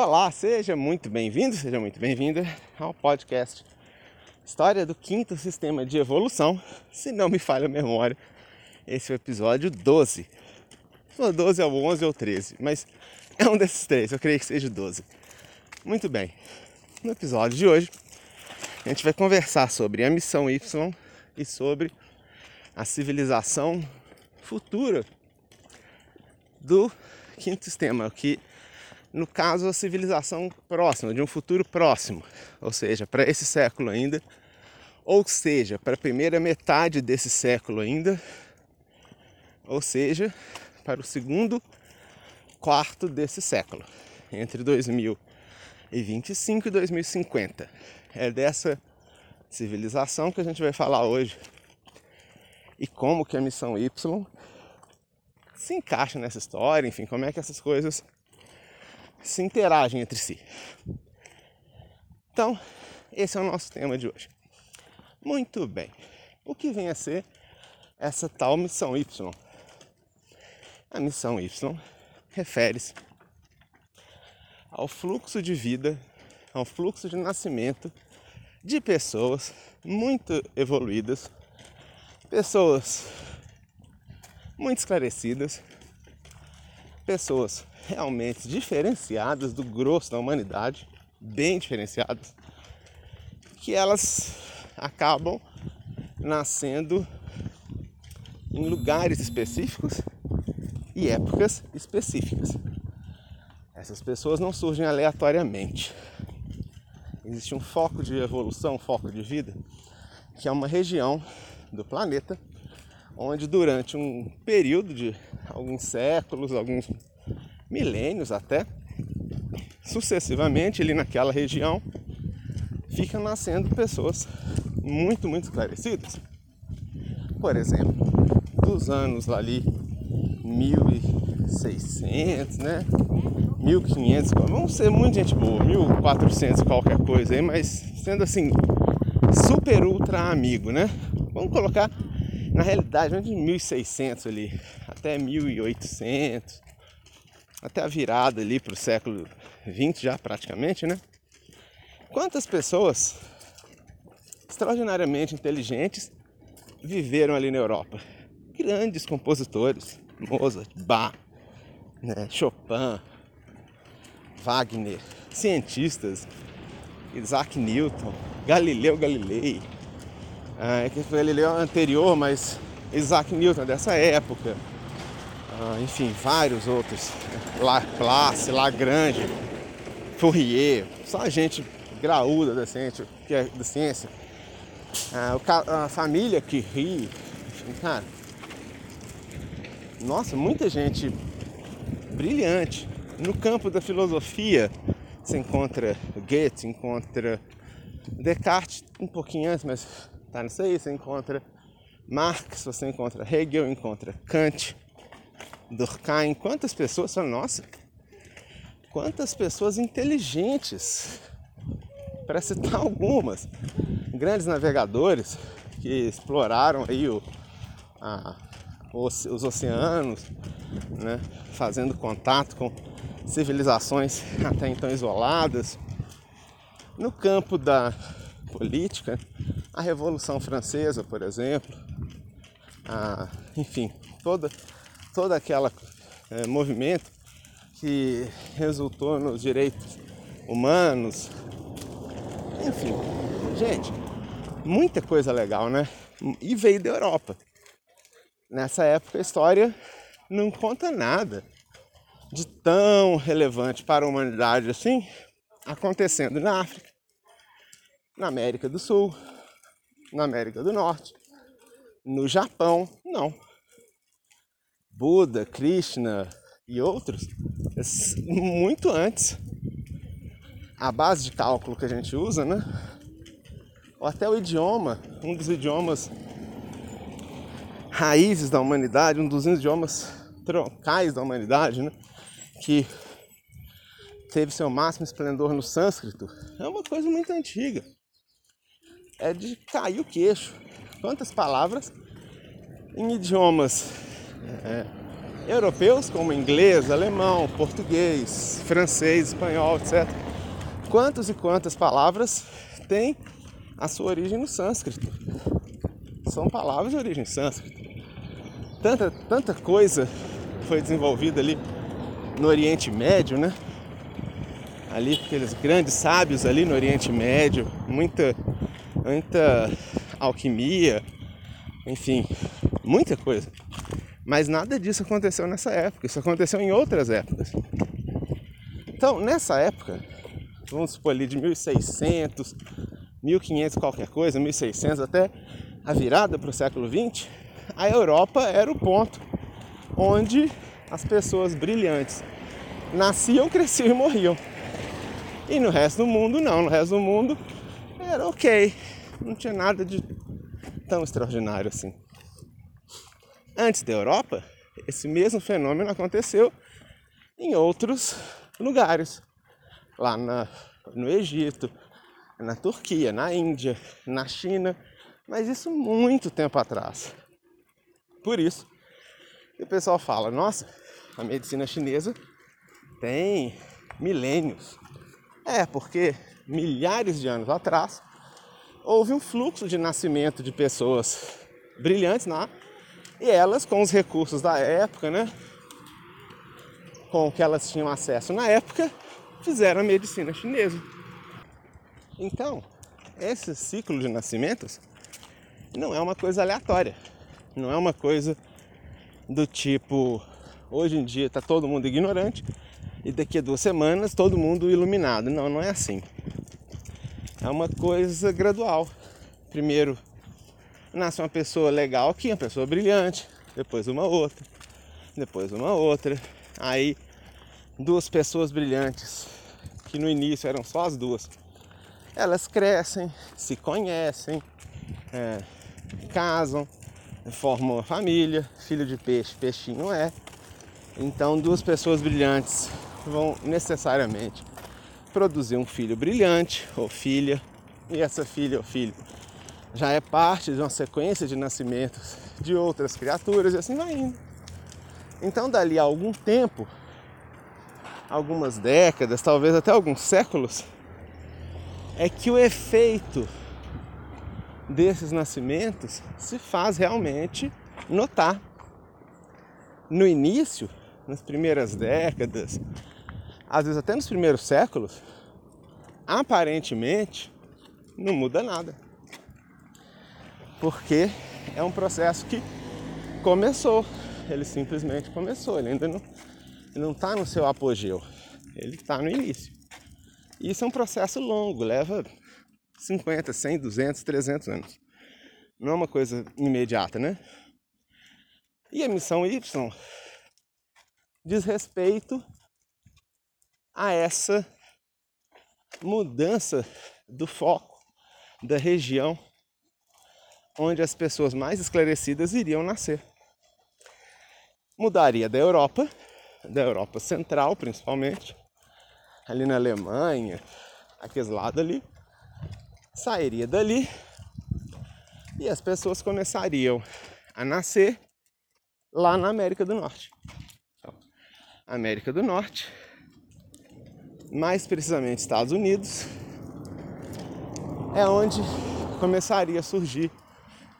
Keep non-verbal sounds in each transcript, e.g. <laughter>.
Olá, seja muito bem-vindo, seja muito bem-vinda ao podcast História do Quinto Sistema de Evolução. Se não me falha a memória, esse é o episódio 12. Ou 12 ou 11 ou 13, mas é um desses três, eu creio que seja 12. Muito bem, no episódio de hoje a gente vai conversar sobre a missão Y e sobre a civilização futura do quinto sistema, que no caso a civilização próxima, de um futuro próximo, ou seja, para esse século ainda, ou seja, para a primeira metade desse século ainda, ou seja, para o segundo quarto desse século, entre 2025 e 2050. É dessa civilização que a gente vai falar hoje e como que a missão Y se encaixa nessa história, enfim, como é que essas coisas se interagem entre si. Então, esse é o nosso tema de hoje. Muito bem. O que vem a ser essa tal missão Y? A missão Y refere-se ao fluxo de vida, ao fluxo de nascimento de pessoas muito evoluídas, pessoas muito esclarecidas, pessoas realmente diferenciadas do grosso da humanidade, bem diferenciadas, que elas acabam nascendo em lugares específicos e épocas específicas. Essas pessoas não surgem aleatoriamente. Existe um foco de evolução, um foco de vida, que é uma região do planeta onde durante um período de alguns séculos, alguns milênios até, sucessivamente ali naquela região, ficam nascendo pessoas muito, muito esclarecidas. Por exemplo, dos anos ali 1600, né? 1500, vamos ser muito gente boa, 1400 qualquer coisa aí, mas sendo assim, super ultra amigo, né? Vamos colocar na realidade, de 1600 ali até 1800, até a virada ali para o século 20 já praticamente, né? Quantas pessoas extraordinariamente inteligentes viveram ali na Europa? Grandes compositores, Mozart, Bach, né? Chopin, Wagner, cientistas, Isaac Newton, Galileu Galilei, ah, que foi Galileu anterior, mas Isaac Newton dessa época, ah, enfim, vários outros, Laplace, Lagrange, Fourier, só gente graúda da ciência, que é da ciência. Ah, a família que ri, cara, nossa, muita gente brilhante. No campo da filosofia, você encontra Goethe, encontra Descartes um pouquinho antes, mas Tá nisso aí, você encontra Marx, você encontra Hegel, encontra Kant, Durkheim. Quantas pessoas nossa, quantas pessoas inteligentes, para citar <laughs> algumas, grandes navegadores que exploraram aí o, a, os, os oceanos, né, fazendo contato com civilizações até então isoladas. No campo da política, a Revolução Francesa, por exemplo, a, enfim, toda, toda aquela é, movimento que resultou nos direitos humanos, enfim, gente, muita coisa legal, né? E veio da Europa. Nessa época a história não conta nada de tão relevante para a humanidade assim acontecendo na África, na América do Sul, na América do Norte, no Japão, não. Buda, Krishna e outros, muito antes. A base de cálculo que a gente usa, né? Ou até o idioma, um dos idiomas raízes da humanidade, um dos idiomas troncais da humanidade, né? Que teve seu máximo esplendor no sânscrito, é uma coisa muito antiga é de cair o queixo. Quantas palavras em idiomas é, europeus como inglês, alemão, português, francês, espanhol, etc. Quantas e quantas palavras têm a sua origem no sânscrito? São palavras de origem sânscrita. Tanta, tanta coisa foi desenvolvida ali no Oriente Médio, né? Ali aqueles grandes sábios ali no Oriente Médio, muita, muita alquimia, enfim, muita coisa. Mas nada disso aconteceu nessa época, isso aconteceu em outras épocas. Então, nessa época, vamos supor ali de 1600, 1500 qualquer coisa, 1600 até a virada para o século 20, a Europa era o ponto onde as pessoas brilhantes nasciam, <laughs> cresciam e morriam. E no resto do mundo não, no resto do mundo era ok, não tinha nada de tão extraordinário assim. Antes da Europa, esse mesmo fenômeno aconteceu em outros lugares, lá na, no Egito, na Turquia, na Índia, na China, mas isso muito tempo atrás. Por isso, o pessoal fala: nossa, a medicina chinesa tem milênios. É, porque milhares de anos atrás houve um fluxo de nascimento de pessoas brilhantes na e elas, com os recursos da época, né? Com o que elas tinham acesso na época, fizeram a medicina chinesa. Então, esse ciclo de nascimentos não é uma coisa aleatória. Não é uma coisa do tipo, hoje em dia está todo mundo ignorante e daqui a duas semanas todo mundo iluminado. Não, não é assim. É uma coisa gradual. Primeiro nasce uma pessoa legal aqui, uma pessoa brilhante, depois uma outra, depois uma outra. Aí duas pessoas brilhantes, que no início eram só as duas, elas crescem, se conhecem, é, casam, formam uma família, filho de peixe, peixinho é. Então duas pessoas brilhantes vão necessariamente produzir um filho brilhante ou filha, e essa filha ou filho já é parte de uma sequência de nascimentos de outras criaturas e assim vai indo. Então, dali a algum tempo, algumas décadas, talvez até alguns séculos, é que o efeito desses nascimentos se faz realmente notar. No início, nas primeiras décadas, às vezes até nos primeiros séculos, aparentemente não muda nada porque é um processo que começou, ele simplesmente começou, ele ainda não está no seu apogeu, ele está no início. Isso é um processo longo, leva 50, 100, 200, 300 anos. Não é uma coisa imediata, né? E a missão Y diz respeito a essa mudança do foco da região onde as pessoas mais esclarecidas iriam nascer. Mudaria da Europa, da Europa Central principalmente, ali na Alemanha, aqueles lados ali, sairia dali e as pessoas começariam a nascer lá na América do Norte. Então, América do Norte, mais precisamente Estados Unidos, é onde começaria a surgir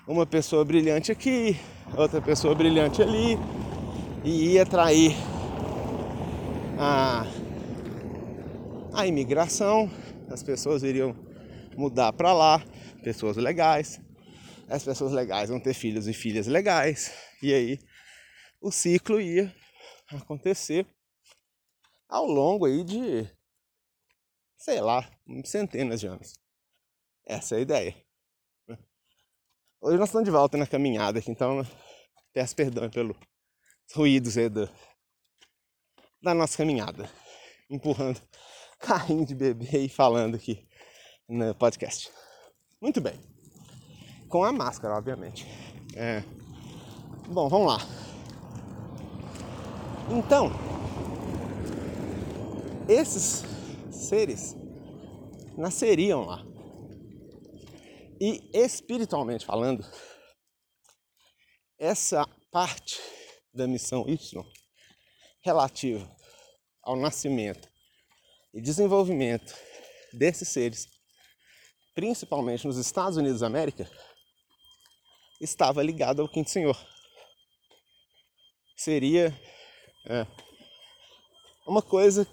uma pessoa brilhante aqui, outra pessoa brilhante ali, e ia atrair a, a imigração, as pessoas iriam mudar para lá, pessoas legais, as pessoas legais vão ter filhos e filhas legais, e aí o ciclo ia acontecer ao longo aí de, sei lá, centenas de anos. Essa é a ideia. Hoje nós estamos de volta na caminhada aqui, então peço perdão pelos ruídos aí do, da nossa caminhada. Empurrando <laughs> carrinho de bebê e falando aqui no podcast. Muito bem. Com a máscara, obviamente. É. Bom, vamos lá. Então, esses seres nasceriam lá. E espiritualmente falando, essa parte da missão Y relativa ao nascimento e desenvolvimento desses seres, principalmente nos Estados Unidos da América, estava ligado ao Quinto Senhor. Seria é, uma coisa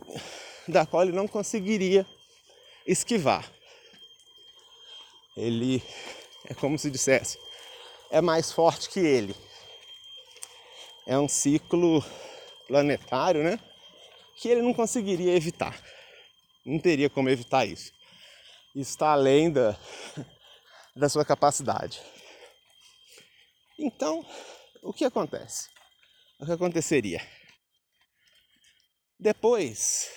da qual ele não conseguiria esquivar. Ele <laughs> é como se dissesse, é mais forte que ele. É um ciclo planetário, né? Que ele não conseguiria evitar. Não teria como evitar isso. Está além da, <laughs> da sua capacidade. Então, o que acontece? O que aconteceria? Depois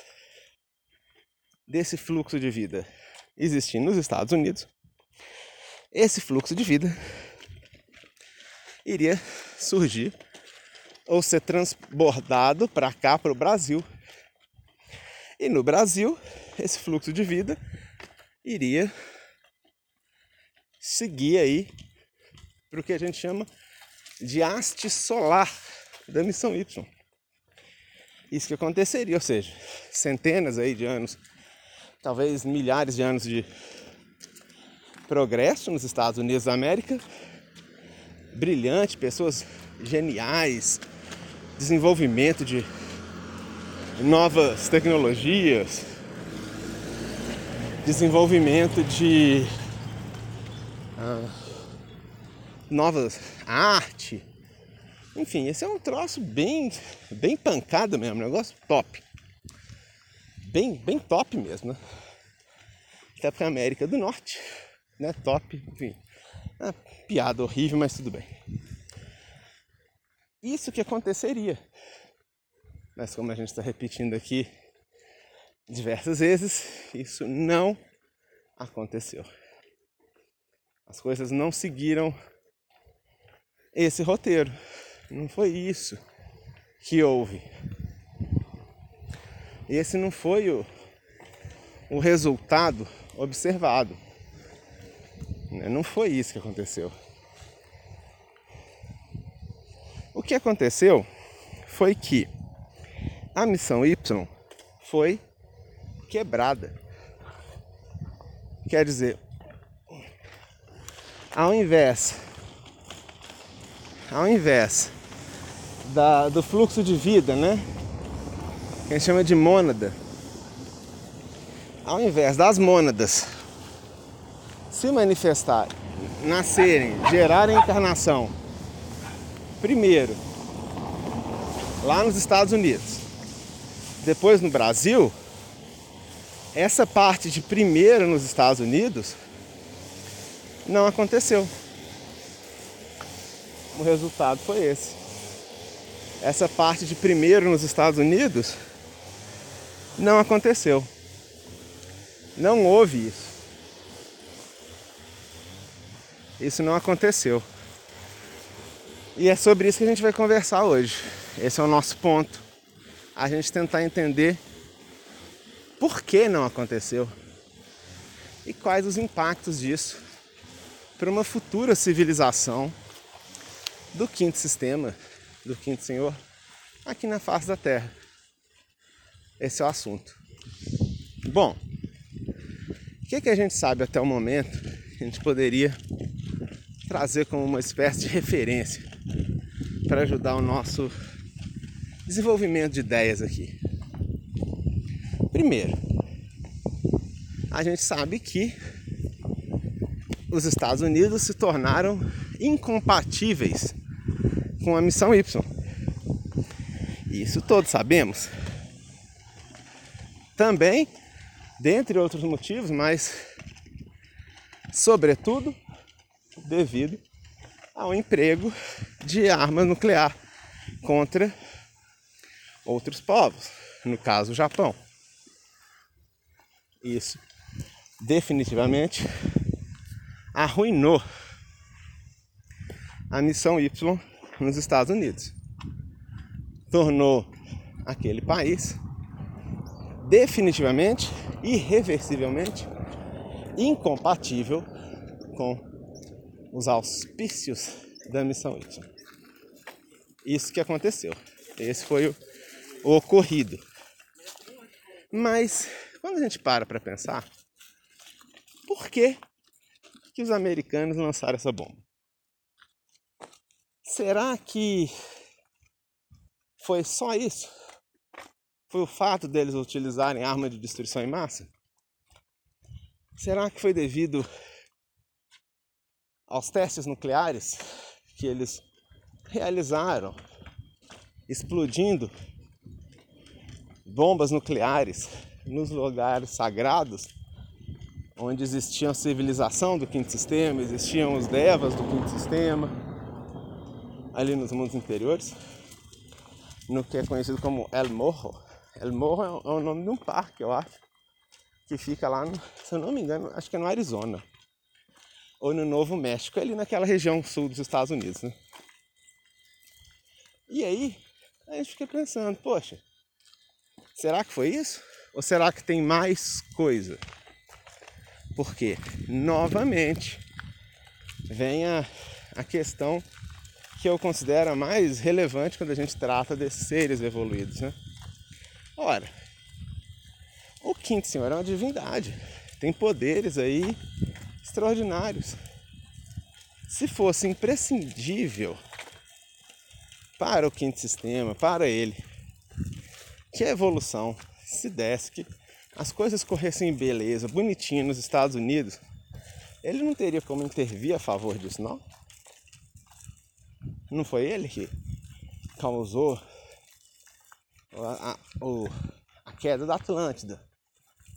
desse fluxo de vida existir nos Estados Unidos, esse fluxo de vida iria surgir ou ser transbordado para cá, para o Brasil. E no Brasil, esse fluxo de vida iria seguir aí para o que a gente chama de haste solar da missão Y. Isso que aconteceria, ou seja, centenas aí de anos, talvez milhares de anos de progresso nos Estados Unidos da América, brilhante, pessoas geniais, desenvolvimento de novas tecnologias, desenvolvimento de uh, novas arte. Enfim, esse é um troço bem, bem pancada mesmo, negócio top. Bem, bem top mesmo, né? Até para a América do Norte, né? Top, enfim. Uma piada horrível, mas tudo bem. Isso que aconteceria. Mas como a gente está repetindo aqui diversas vezes, isso não aconteceu. As coisas não seguiram esse roteiro. Não foi isso que houve. Esse não foi o, o resultado observado. Não foi isso que aconteceu. O que aconteceu foi que a missão Y foi quebrada. Quer dizer, ao invés ao invés da, do fluxo de vida, né? Que a gente chama de mônada. Ao invés das mônadas se manifestarem, nascerem, gerarem encarnação primeiro lá nos Estados Unidos, depois no Brasil, essa parte de primeiro nos Estados Unidos não aconteceu. O resultado foi esse. Essa parte de primeiro nos Estados Unidos não aconteceu. Não houve isso. Isso não aconteceu. E é sobre isso que a gente vai conversar hoje. Esse é o nosso ponto. A gente tentar entender por que não aconteceu e quais os impactos disso para uma futura civilização do quinto sistema, do quinto senhor, aqui na face da Terra. Esse é o assunto. Bom, o que, que a gente sabe até o momento a gente poderia trazer como uma espécie de referência para ajudar o nosso desenvolvimento de ideias aqui. Primeiro, a gente sabe que os Estados Unidos se tornaram incompatíveis com a missão Y. Isso todos sabemos. Também, dentre outros motivos, mas sobretudo devido ao emprego de arma nuclear contra outros povos, no caso o Japão. Isso definitivamente arruinou a missão Y nos Estados Unidos. Tornou aquele país definitivamente, irreversivelmente incompatível com os auspícios da missão Y. isso que aconteceu. Esse foi o, o ocorrido. Mas quando a gente para para pensar, por que, que os americanos lançaram essa bomba? Será que foi só isso? Foi o fato deles utilizarem arma de destruição em massa? Será que foi devido aos testes nucleares que eles realizaram, explodindo bombas nucleares nos lugares sagrados, onde existia a civilização do quinto sistema, existiam os devas do quinto sistema, ali nos mundos interiores, no que é conhecido como El Morro. El Morro é o nome de um parque, eu acho, que fica lá, no, se eu não me engano, acho que é no Arizona ou no Novo México, ali naquela região sul dos Estados Unidos, né? E aí, a gente fica pensando, poxa, será que foi isso? Ou será que tem mais coisa? Porque, novamente, vem a, a questão que eu considero a mais relevante quando a gente trata desses seres evoluídos, né? Ora, o quinto senhor é uma divindade, tem poderes aí extraordinários. Se fosse imprescindível para o quinto sistema, para ele, que a evolução se desse, que as coisas corressem beleza, bonitinho nos Estados Unidos, ele não teria como intervir a favor disso, não? Não foi ele que causou a, a, a queda da Atlântida,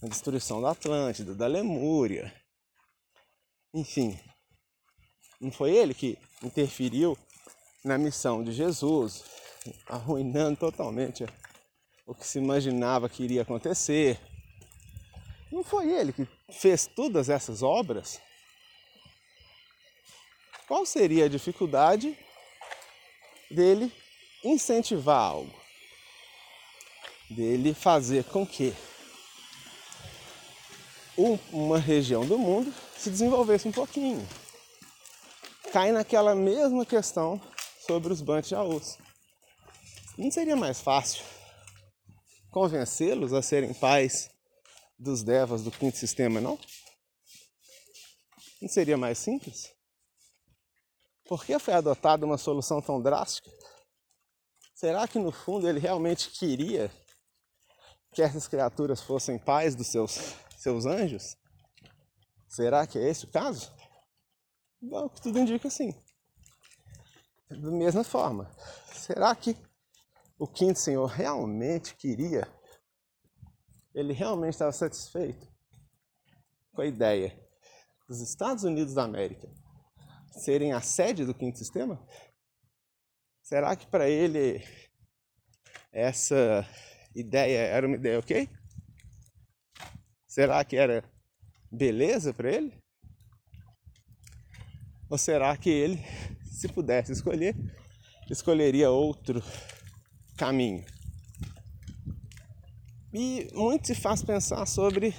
a destruição da Atlântida, da Lemúria, enfim, não foi ele que interferiu na missão de Jesus, arruinando totalmente o que se imaginava que iria acontecer. Não foi ele que fez todas essas obras? Qual seria a dificuldade dele incentivar algo? Dele fazer com que uma região do mundo se desenvolvesse um pouquinho. Cai naquela mesma questão sobre os Bantiaús. Não seria mais fácil convencê-los a serem pais dos devas do quinto sistema, não? Não seria mais simples? Por que foi adotada uma solução tão drástica? Será que no fundo ele realmente queria que essas criaturas fossem pais dos seus, seus anjos? Será que é esse o caso? Bom, tudo indica sim. Da mesma forma, será que o quinto senhor realmente queria? Ele realmente estava satisfeito com a ideia dos Estados Unidos da América serem a sede do quinto sistema? Será que para ele essa ideia era uma ideia ok? Será que era beleza para ele? Ou será que ele, <laughs> se pudesse escolher, escolheria outro caminho? E muito se faz pensar sobre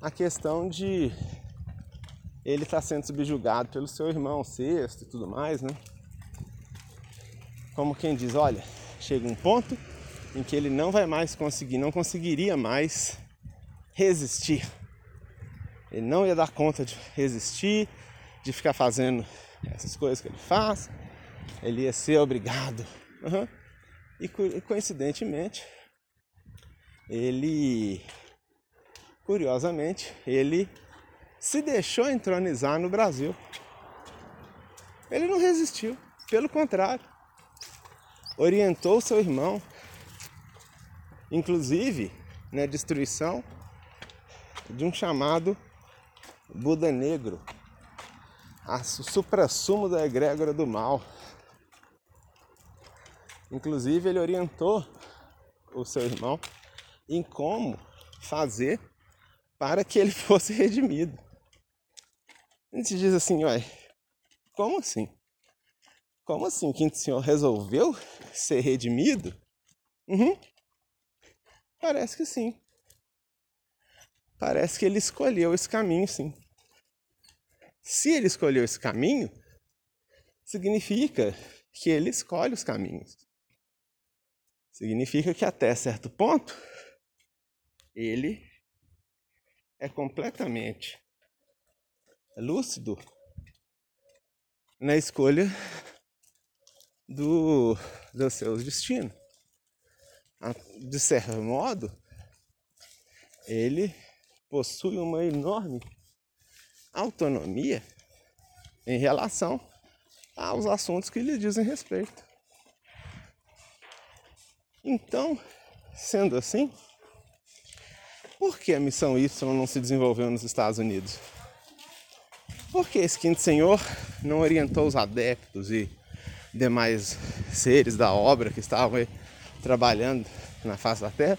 a questão de ele estar tá sendo subjugado pelo seu irmão sexto e tudo mais, né? Como quem diz, olha, chega um ponto em que ele não vai mais conseguir, não conseguiria mais resistir ele não ia dar conta de resistir, de ficar fazendo essas coisas que ele faz. Ele ia ser obrigado. Uhum. E coincidentemente, ele, curiosamente, ele se deixou entronizar no Brasil. Ele não resistiu, pelo contrário, orientou seu irmão, inclusive na destruição de um chamado Buda negro, o supra-sumo da egrégora do mal. Inclusive, ele orientou o seu irmão em como fazer para que ele <laughs> fosse redimido. A gente diz assim, ué, como assim? Como assim? O quinto senhor resolveu ser redimido? Uhum. Parece que sim. Parece que ele escolheu esse caminho, sim. Se ele escolheu esse caminho, significa que ele escolhe os caminhos. Significa que até certo ponto ele é completamente lúcido na escolha do, dos seus destinos. De certo modo, ele possui uma enorme autonomia em relação aos assuntos que lhe dizem respeito. Então, sendo assim, por que a missão Y não se desenvolveu nos Estados Unidos? Por que esse quinto senhor não orientou os adeptos e demais seres da obra que estavam aí trabalhando na face da Terra?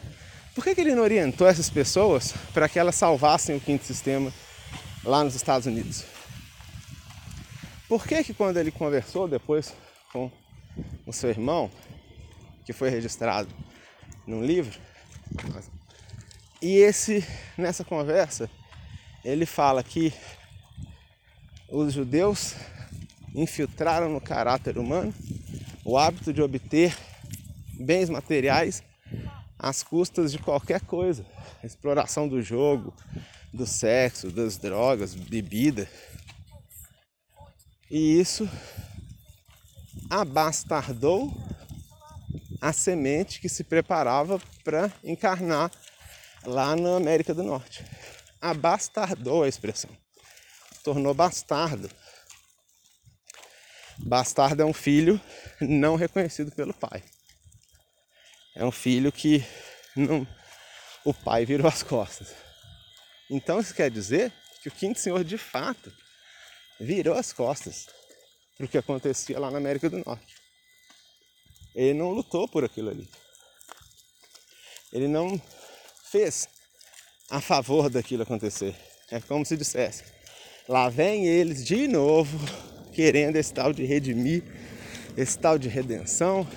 Por que, que ele não orientou essas pessoas para que elas salvassem o quinto sistema lá nos Estados Unidos? Por que, que quando ele conversou depois com o seu irmão, que foi registrado num livro, e esse nessa conversa ele fala que os judeus infiltraram no caráter humano o hábito de obter bens materiais às custas de qualquer coisa. Exploração do jogo, do sexo, das drogas, bebida. E isso abastardou a semente que se preparava para encarnar lá na América do Norte. Abastardou a expressão tornou bastardo. Bastardo é um filho não reconhecido pelo pai. É um filho que não, o pai virou as costas. Então isso quer dizer que o quinto senhor de fato virou as costas para o que acontecia lá na América do Norte. Ele não lutou por aquilo ali. Ele não fez a favor daquilo acontecer. É como se dissesse: Lá vem eles de novo, querendo esse tal de redimir, esse tal de redenção,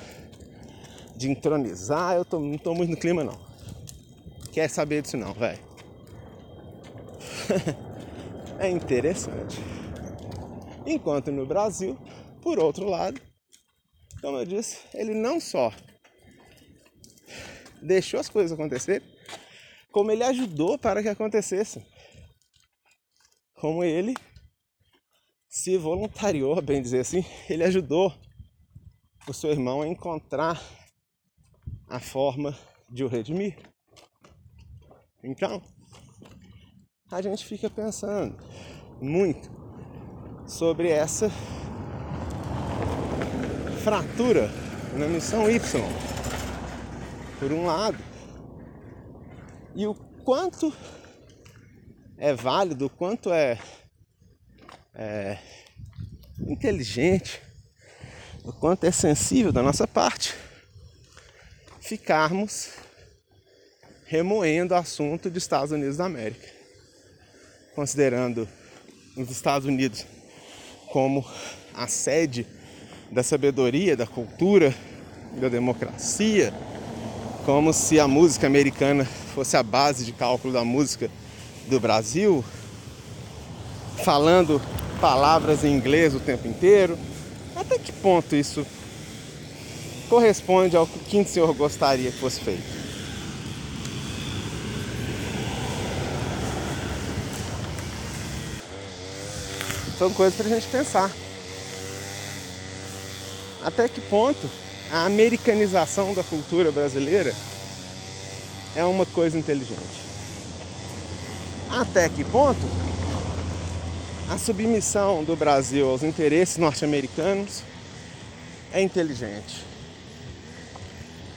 de entronizar. Eu tô, não tô muito no clima não. Quer saber disso não, velho. <laughs> é interessante. Enquanto no Brasil, por outro lado, como eu disse, ele não só deixou as coisas acontecerem, como ele ajudou para que acontecessem como ele se voluntariou, bem dizer assim, ele ajudou o seu irmão a encontrar a forma de o redimir. Então, a gente fica pensando muito sobre essa fratura na missão Y, por um lado, e o quanto é válido, o quanto é, é inteligente, o quanto é sensível da nossa parte ficarmos remoendo o assunto dos Estados Unidos da América, considerando os Estados Unidos como a sede da sabedoria, da cultura, da democracia, como se a música americana fosse a base de cálculo da música do Brasil, falando palavras em inglês o tempo inteiro. Até que ponto isso corresponde ao que o senhor gostaria que fosse feito? São coisas para a gente pensar. Até que ponto a americanização da cultura brasileira é uma coisa inteligente? Até que ponto a submissão do Brasil aos interesses norte-americanos é inteligente?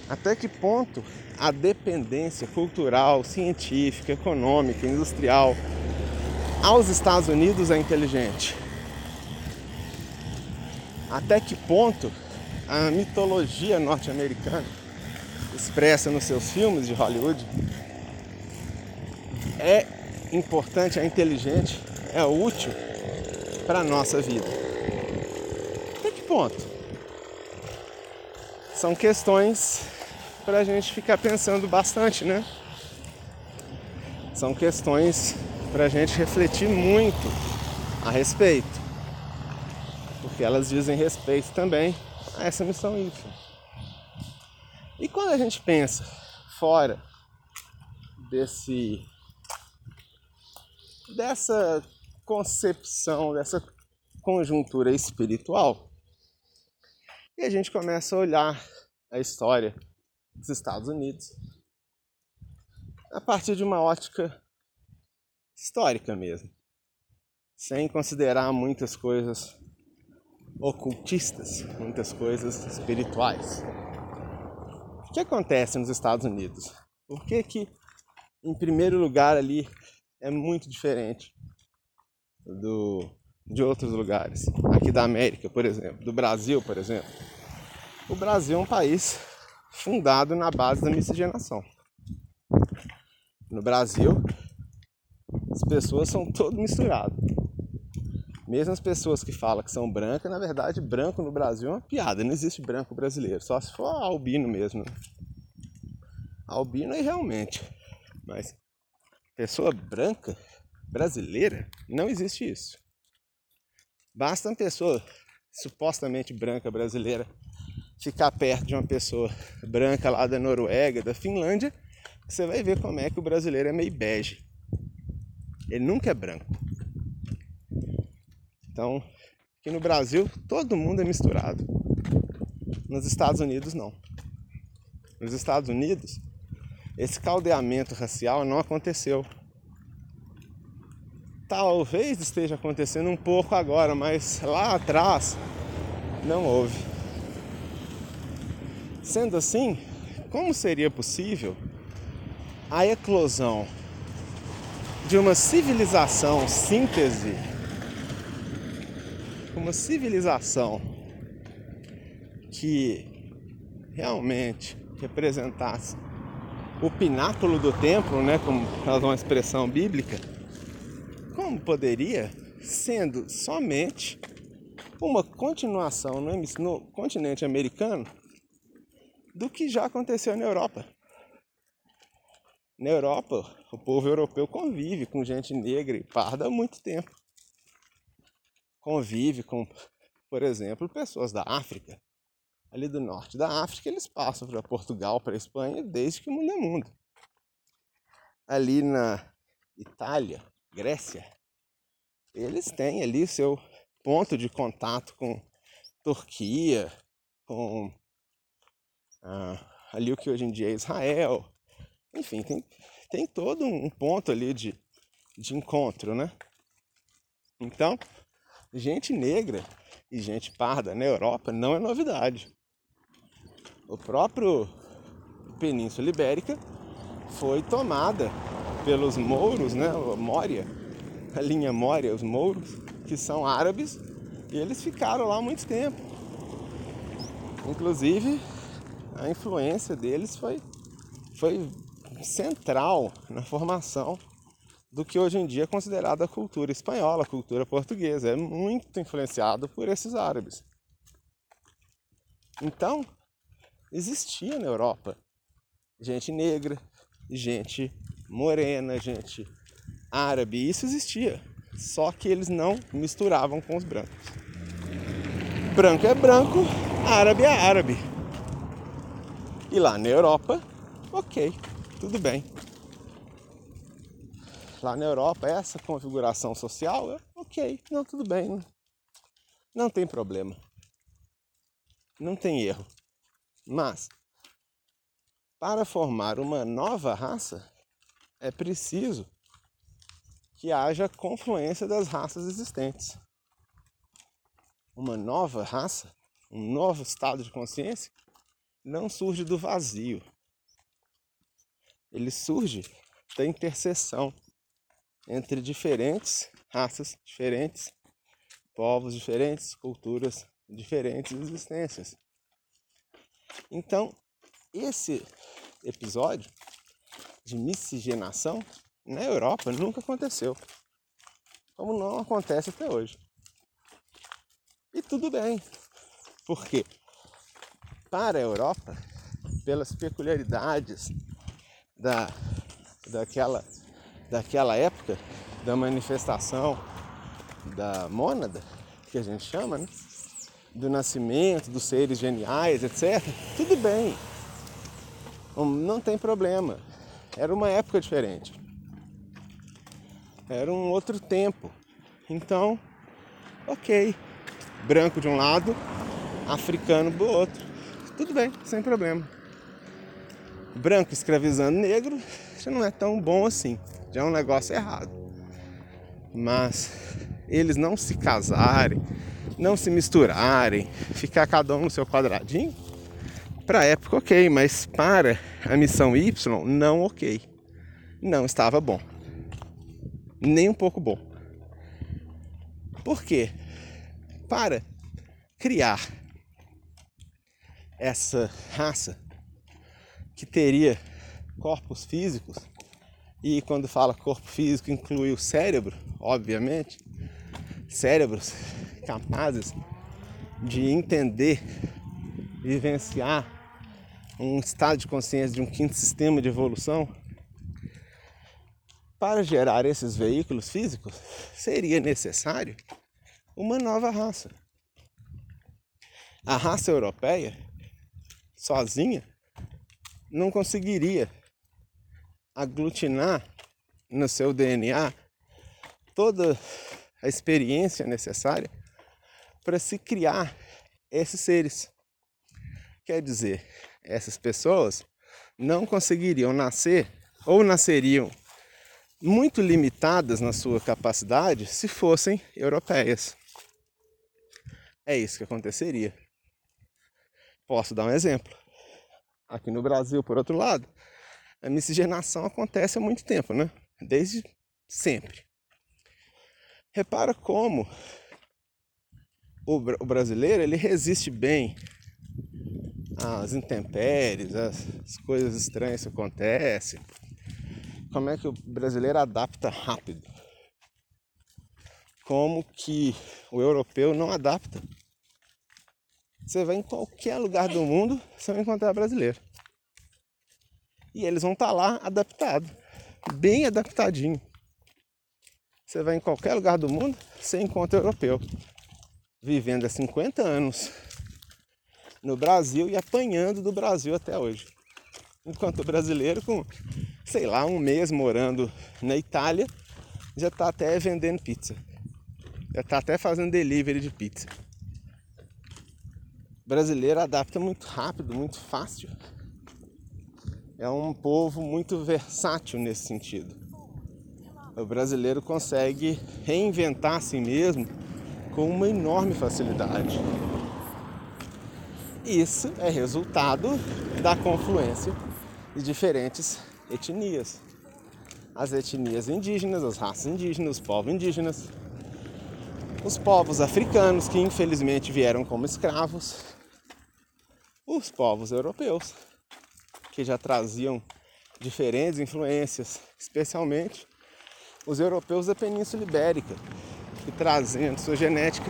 Até que ponto a dependência cultural, científica, econômica, industrial aos Estados Unidos é inteligente? Até que ponto a mitologia norte-americana expressa nos seus filmes de Hollywood é importante, é inteligente, é útil para a nossa vida. Até que ponto? São questões para a gente ficar pensando bastante, né? São questões para a gente refletir muito a respeito, porque elas dizem respeito também a essa missão Y. E quando a gente pensa fora desse dessa concepção, dessa conjuntura espiritual, e a gente começa a olhar a história dos Estados Unidos a partir de uma ótica histórica mesmo, sem considerar muitas coisas ocultistas, muitas coisas espirituais. O que acontece nos Estados Unidos? Por que que, em primeiro lugar, ali é muito diferente do, de outros lugares? Aqui da América, por exemplo, do Brasil, por exemplo. O Brasil é um país fundado na base da miscigenação. No Brasil, as pessoas são todo misturadas. Mesmo as pessoas que falam que são brancas, na verdade, branco no Brasil é uma piada. Não existe branco brasileiro, só se for albino mesmo. Albino aí realmente. Mas pessoa branca brasileira, não existe isso. Basta uma pessoa supostamente branca brasileira ficar perto de uma pessoa branca lá da Noruega, da Finlândia, você vai ver como é que o brasileiro é meio bege. Ele nunca é branco. Então, aqui no Brasil, todo mundo é misturado. Nos Estados Unidos, não. Nos Estados Unidos, esse caldeamento racial não aconteceu. Talvez esteja acontecendo um pouco agora, mas lá atrás não houve. Sendo assim, como seria possível a eclosão de uma civilização síntese, uma civilização que realmente representasse o pináculo do templo, né, como uma expressão bíblica, como poderia, sendo somente uma continuação no continente americano do que já aconteceu na Europa. Na Europa, o povo europeu convive com gente negra e parda há muito tempo. Convive com, por exemplo, pessoas da África. Ali do norte da África, eles passam para Portugal, para Espanha, desde que o mundo é mundo. Ali na Itália, Grécia, eles têm ali seu ponto de contato com Turquia, com ah, ali o que hoje em dia é Israel, enfim, tem, tem todo um ponto ali de, de encontro, né? Então, gente negra e gente parda na Europa não é novidade. O próprio Península Ibérica foi tomada pelos mouros, né? Mória, a linha Mória, os mouros, que são árabes, e eles ficaram lá muito tempo. Inclusive, a influência deles foi, foi central na formação do que hoje em dia é considerada a cultura espanhola, a cultura portuguesa. É muito influenciado por esses árabes. Então, existia na Europa gente negra, gente morena, gente árabe, isso existia. Só que eles não misturavam com os brancos. Branco é branco, árabe é árabe. E lá na Europa, ok, tudo bem. Lá na Europa, essa configuração social, é ok, não, tudo bem. Não, não tem problema. Não tem erro. Mas, para formar uma nova raça, é preciso que haja confluência das raças existentes. Uma nova raça, um novo estado de consciência, não surge do vazio, ele surge da interseção entre diferentes raças diferentes, povos diferentes, culturas diferentes, existências. Então, esse episódio de miscigenação na Europa nunca aconteceu, como não acontece até hoje. E tudo bem, porque para a Europa, pelas peculiaridades da, daquela, daquela época, da manifestação da mônada, que a gente chama, né? do nascimento dos seres geniais, etc. Tudo bem, não tem problema. Era uma época diferente. Era um outro tempo. Então, ok. Branco de um lado, africano do outro. Tudo bem, sem problema. Branco escravizando negro já não é tão bom assim. Já é um negócio errado. Mas eles não se casarem, não se misturarem, ficar cada um no seu quadradinho, para a época ok, mas para a missão Y, não ok. Não estava bom. Nem um pouco bom. Por quê? Para criar essa raça que teria corpos físicos, e quando fala corpo físico inclui o cérebro, obviamente, cérebros capazes de entender, vivenciar um estado de consciência de um quinto sistema de evolução, para gerar esses veículos físicos, seria necessário uma nova raça. A raça europeia, sozinha, não conseguiria aglutinar no seu DNA toda a experiência necessária para se criar esses seres. Quer dizer, essas pessoas não conseguiriam nascer ou nasceriam muito limitadas na sua capacidade se fossem europeias. É isso que aconteceria. Posso dar um exemplo. Aqui no Brasil, por outro lado, a miscigenação acontece há muito tempo, né? Desde sempre. Repara como o, brasileiro ele resiste bem às intempéries, às coisas estranhas que acontecem. Como é que o brasileiro adapta rápido? Como que o europeu não adapta? Você vai em qualquer lugar do mundo, você vai encontrar brasileiro. E eles vão estar tá lá adaptados, bem adaptadinho. Você vai em qualquer lugar do mundo, você encontra europeu vivendo há 50 anos no Brasil e apanhando do Brasil até hoje. Enquanto o brasileiro com, sei lá, um mês morando na Itália, já está até vendendo pizza. Já está até fazendo delivery de pizza. Brasileiro adapta muito rápido, muito fácil. É um povo muito versátil nesse sentido. O brasileiro consegue reinventar a si mesmo com uma enorme facilidade. Isso é resultado da confluência de diferentes etnias. As etnias indígenas, as raças indígenas, os povos indígenas, os povos africanos que infelizmente vieram como escravos, os povos europeus que já traziam diferentes influências, especialmente os europeus da Península Ibérica, que traziam sua genética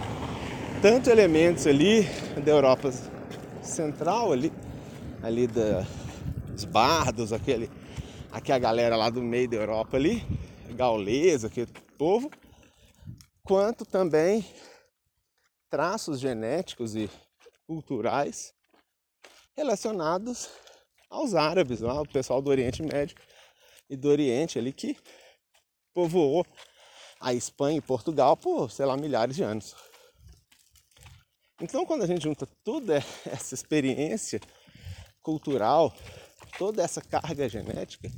tanto elementos ali da Europa Central ali, ali da, dos bardos, aquele, aqui a galera lá do meio da Europa ali, gaulesa, aquele povo, quanto também traços genéticos e culturais relacionados aos árabes, ao pessoal do Oriente Médio e do Oriente ali que povoou a Espanha e Portugal por, sei lá, milhares de anos. Então, quando a gente junta toda <laughs> essa experiência cultural, toda essa carga genética,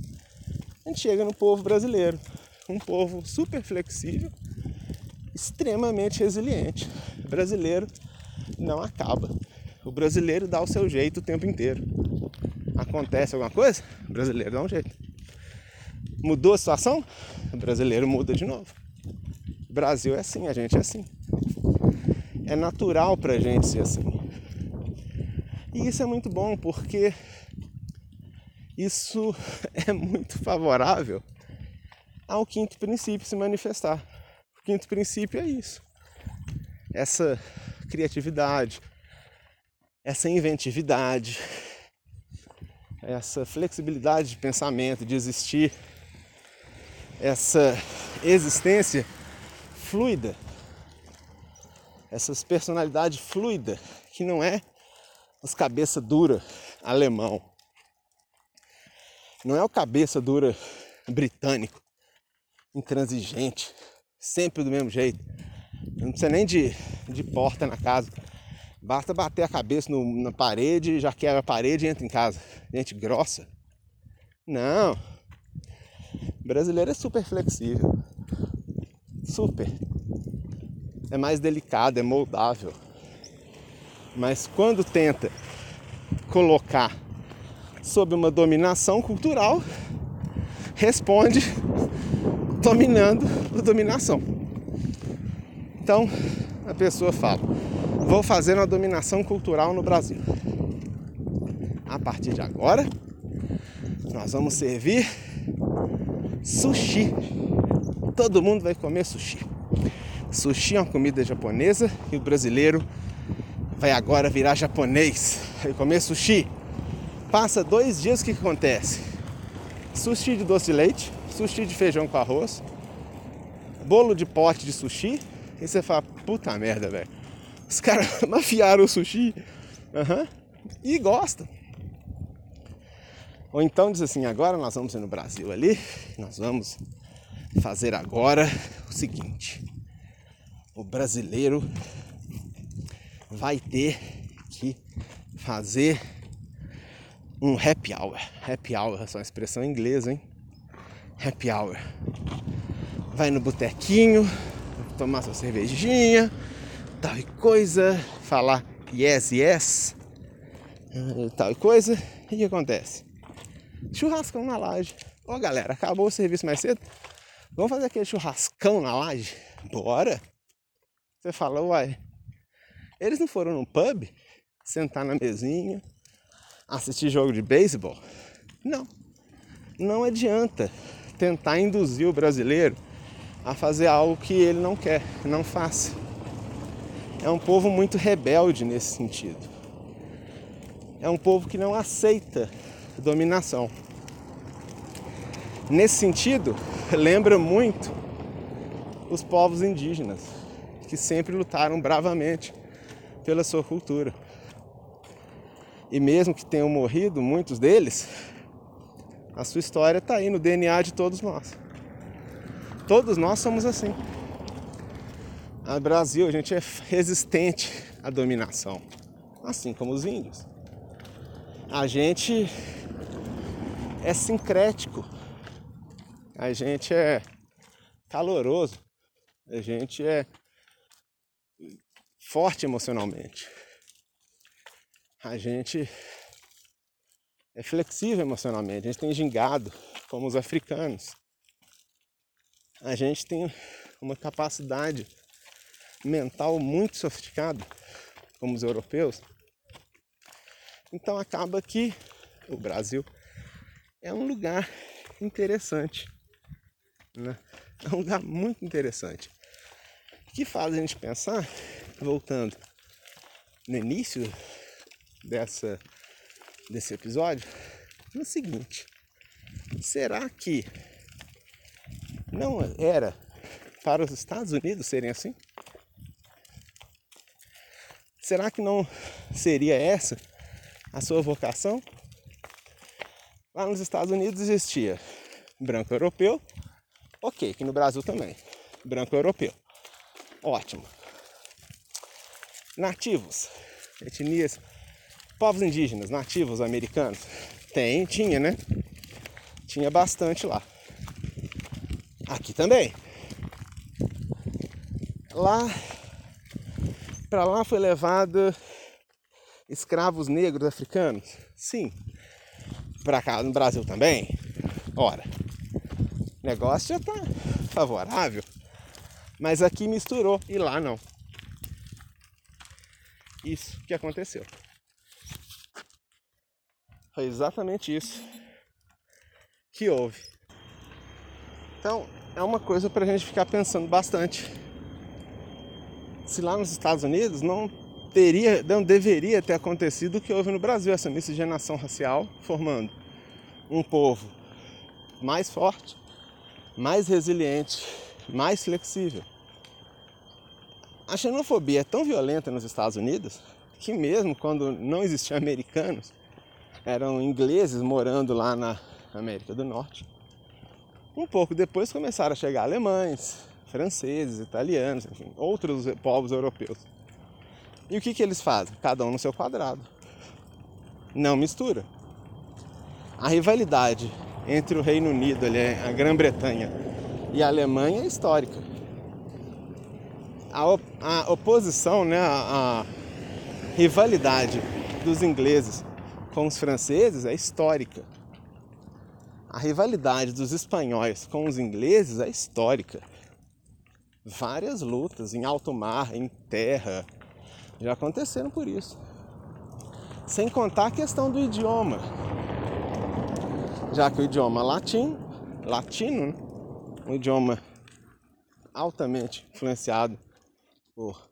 a gente chega no povo brasileiro, um povo super flexível, extremamente resiliente. O brasileiro não acaba. O brasileiro dá o seu jeito o tempo inteiro. Acontece alguma coisa? O brasileiro dá um jeito. Mudou a situação? O brasileiro muda de novo. O Brasil é assim, a gente é assim. É natural pra gente ser assim. E isso é muito bom porque isso <laughs> é muito favorável ao quinto princípio se manifestar. O quinto princípio é isso. Essa criatividade, essa inventividade, essa flexibilidade de pensamento, de existir, essa existência fluida, essas personalidade fluida, que não é os cabeça dura alemão. Não é o cabeça dura britânico, intransigente, sempre do mesmo jeito. Não precisa nem de, de porta na casa. Basta bater a cabeça no, na parede, já quebra a parede e entra em casa. Gente grossa. Não. O brasileiro é super flexível. Super. É mais delicado, é moldável. Mas quando tenta colocar sob uma dominação cultural, responde dominando a dominação. Então a pessoa fala: vou fazer uma dominação cultural no Brasil. A partir de agora, nós vamos servir sushi. Todo mundo vai comer sushi. Sushi é uma comida japonesa e o brasileiro vai agora virar japonês e comer sushi. Passa dois dias, o que, acontece? Sushi de doce de leite, sushi de feijão com arroz, bolo de pote de sushi, e você fala, puta merda, velho. Os caras <laughs> mafiaram o sushi uhum, e gostam. Ou então diz assim, agora nós vamos ir no Brasil ali, nós vamos fazer agora o seguinte. O brasileiro vai ter que fazer um happy hour. Happy hour, essa é uma expressão inglesa, hein? Happy hour. Vai no botequinho, tomar sua cervejinha, tal e coisa, falar yes, yes, tal e coisa. O que acontece? Churrascão na laje. Ô galera, acabou o serviço mais cedo? Vamos fazer aquele churrascão na laje? Bora! Você fala, uai, eles não foram no pub sentar na mesinha, assistir jogo de beisebol? Não. Não adianta tentar induzir o brasileiro a fazer algo que ele não quer, não faça. É um povo muito rebelde nesse sentido. É um povo que não aceita dominação. Nesse sentido, <laughs> lembra muito os povos indígenas, que sempre lutaram bravamente pela sua cultura. E mesmo que tenham morrido, muitos deles, a sua história está aí no DNA de todos nós. Todos nós somos assim. No Brasil, a gente é <laughs> resistente à dominação, assim como os índios. A gente é sincrético, a gente é caloroso, a gente é forte emocionalmente. A gente é flexível emocionalmente, a gente tem gingado, como os africanos. A gente tem uma capacidade mental muito sofisticada, como os europeus. Então acaba que o Brasil é um lugar interessante, né? É um lugar muito interessante que faz a gente pensar voltando no início dessa, desse episódio, no seguinte: será que não era para os Estados Unidos serem assim? Será que não seria essa a sua vocação? Lá nos Estados Unidos existia branco europeu, ok, aqui no Brasil também, branco europeu, ótimo nativos, etnias, povos indígenas, nativos americanos. Tem, tinha, né? Tinha bastante lá. Aqui também. Lá, para lá foi levado escravos negros africanos? Sim. Para cá no Brasil também? Ora, o negócio já tá favorável. Mas aqui misturou e lá não isso que aconteceu. Foi exatamente isso que houve. Então, é uma coisa para a gente ficar pensando bastante. Se lá nos Estados Unidos não teria, não deveria ter acontecido o que houve no Brasil, essa miscigenação racial, formando um povo mais forte, mais resiliente, mais flexível. A xenofobia é tão violenta nos Estados Unidos que mesmo quando não existiam americanos, eram ingleses morando lá na América do Norte. Um pouco depois começaram a chegar alemães, franceses, italianos, enfim, outros povos europeus. E o que, que eles fazem? Cada um no seu quadrado. Não mistura. A rivalidade entre o Reino Unido, a Grã-Bretanha e a Alemanha é histórica a, a oposição, né, a, a rivalidade dos ingleses com os franceses é histórica. A rivalidade dos espanhóis com os ingleses é histórica. Várias lutas em alto mar, em terra, já aconteceram por isso. Sem contar a questão do idioma. Já que o idioma latim, latino, um idioma altamente influenciado por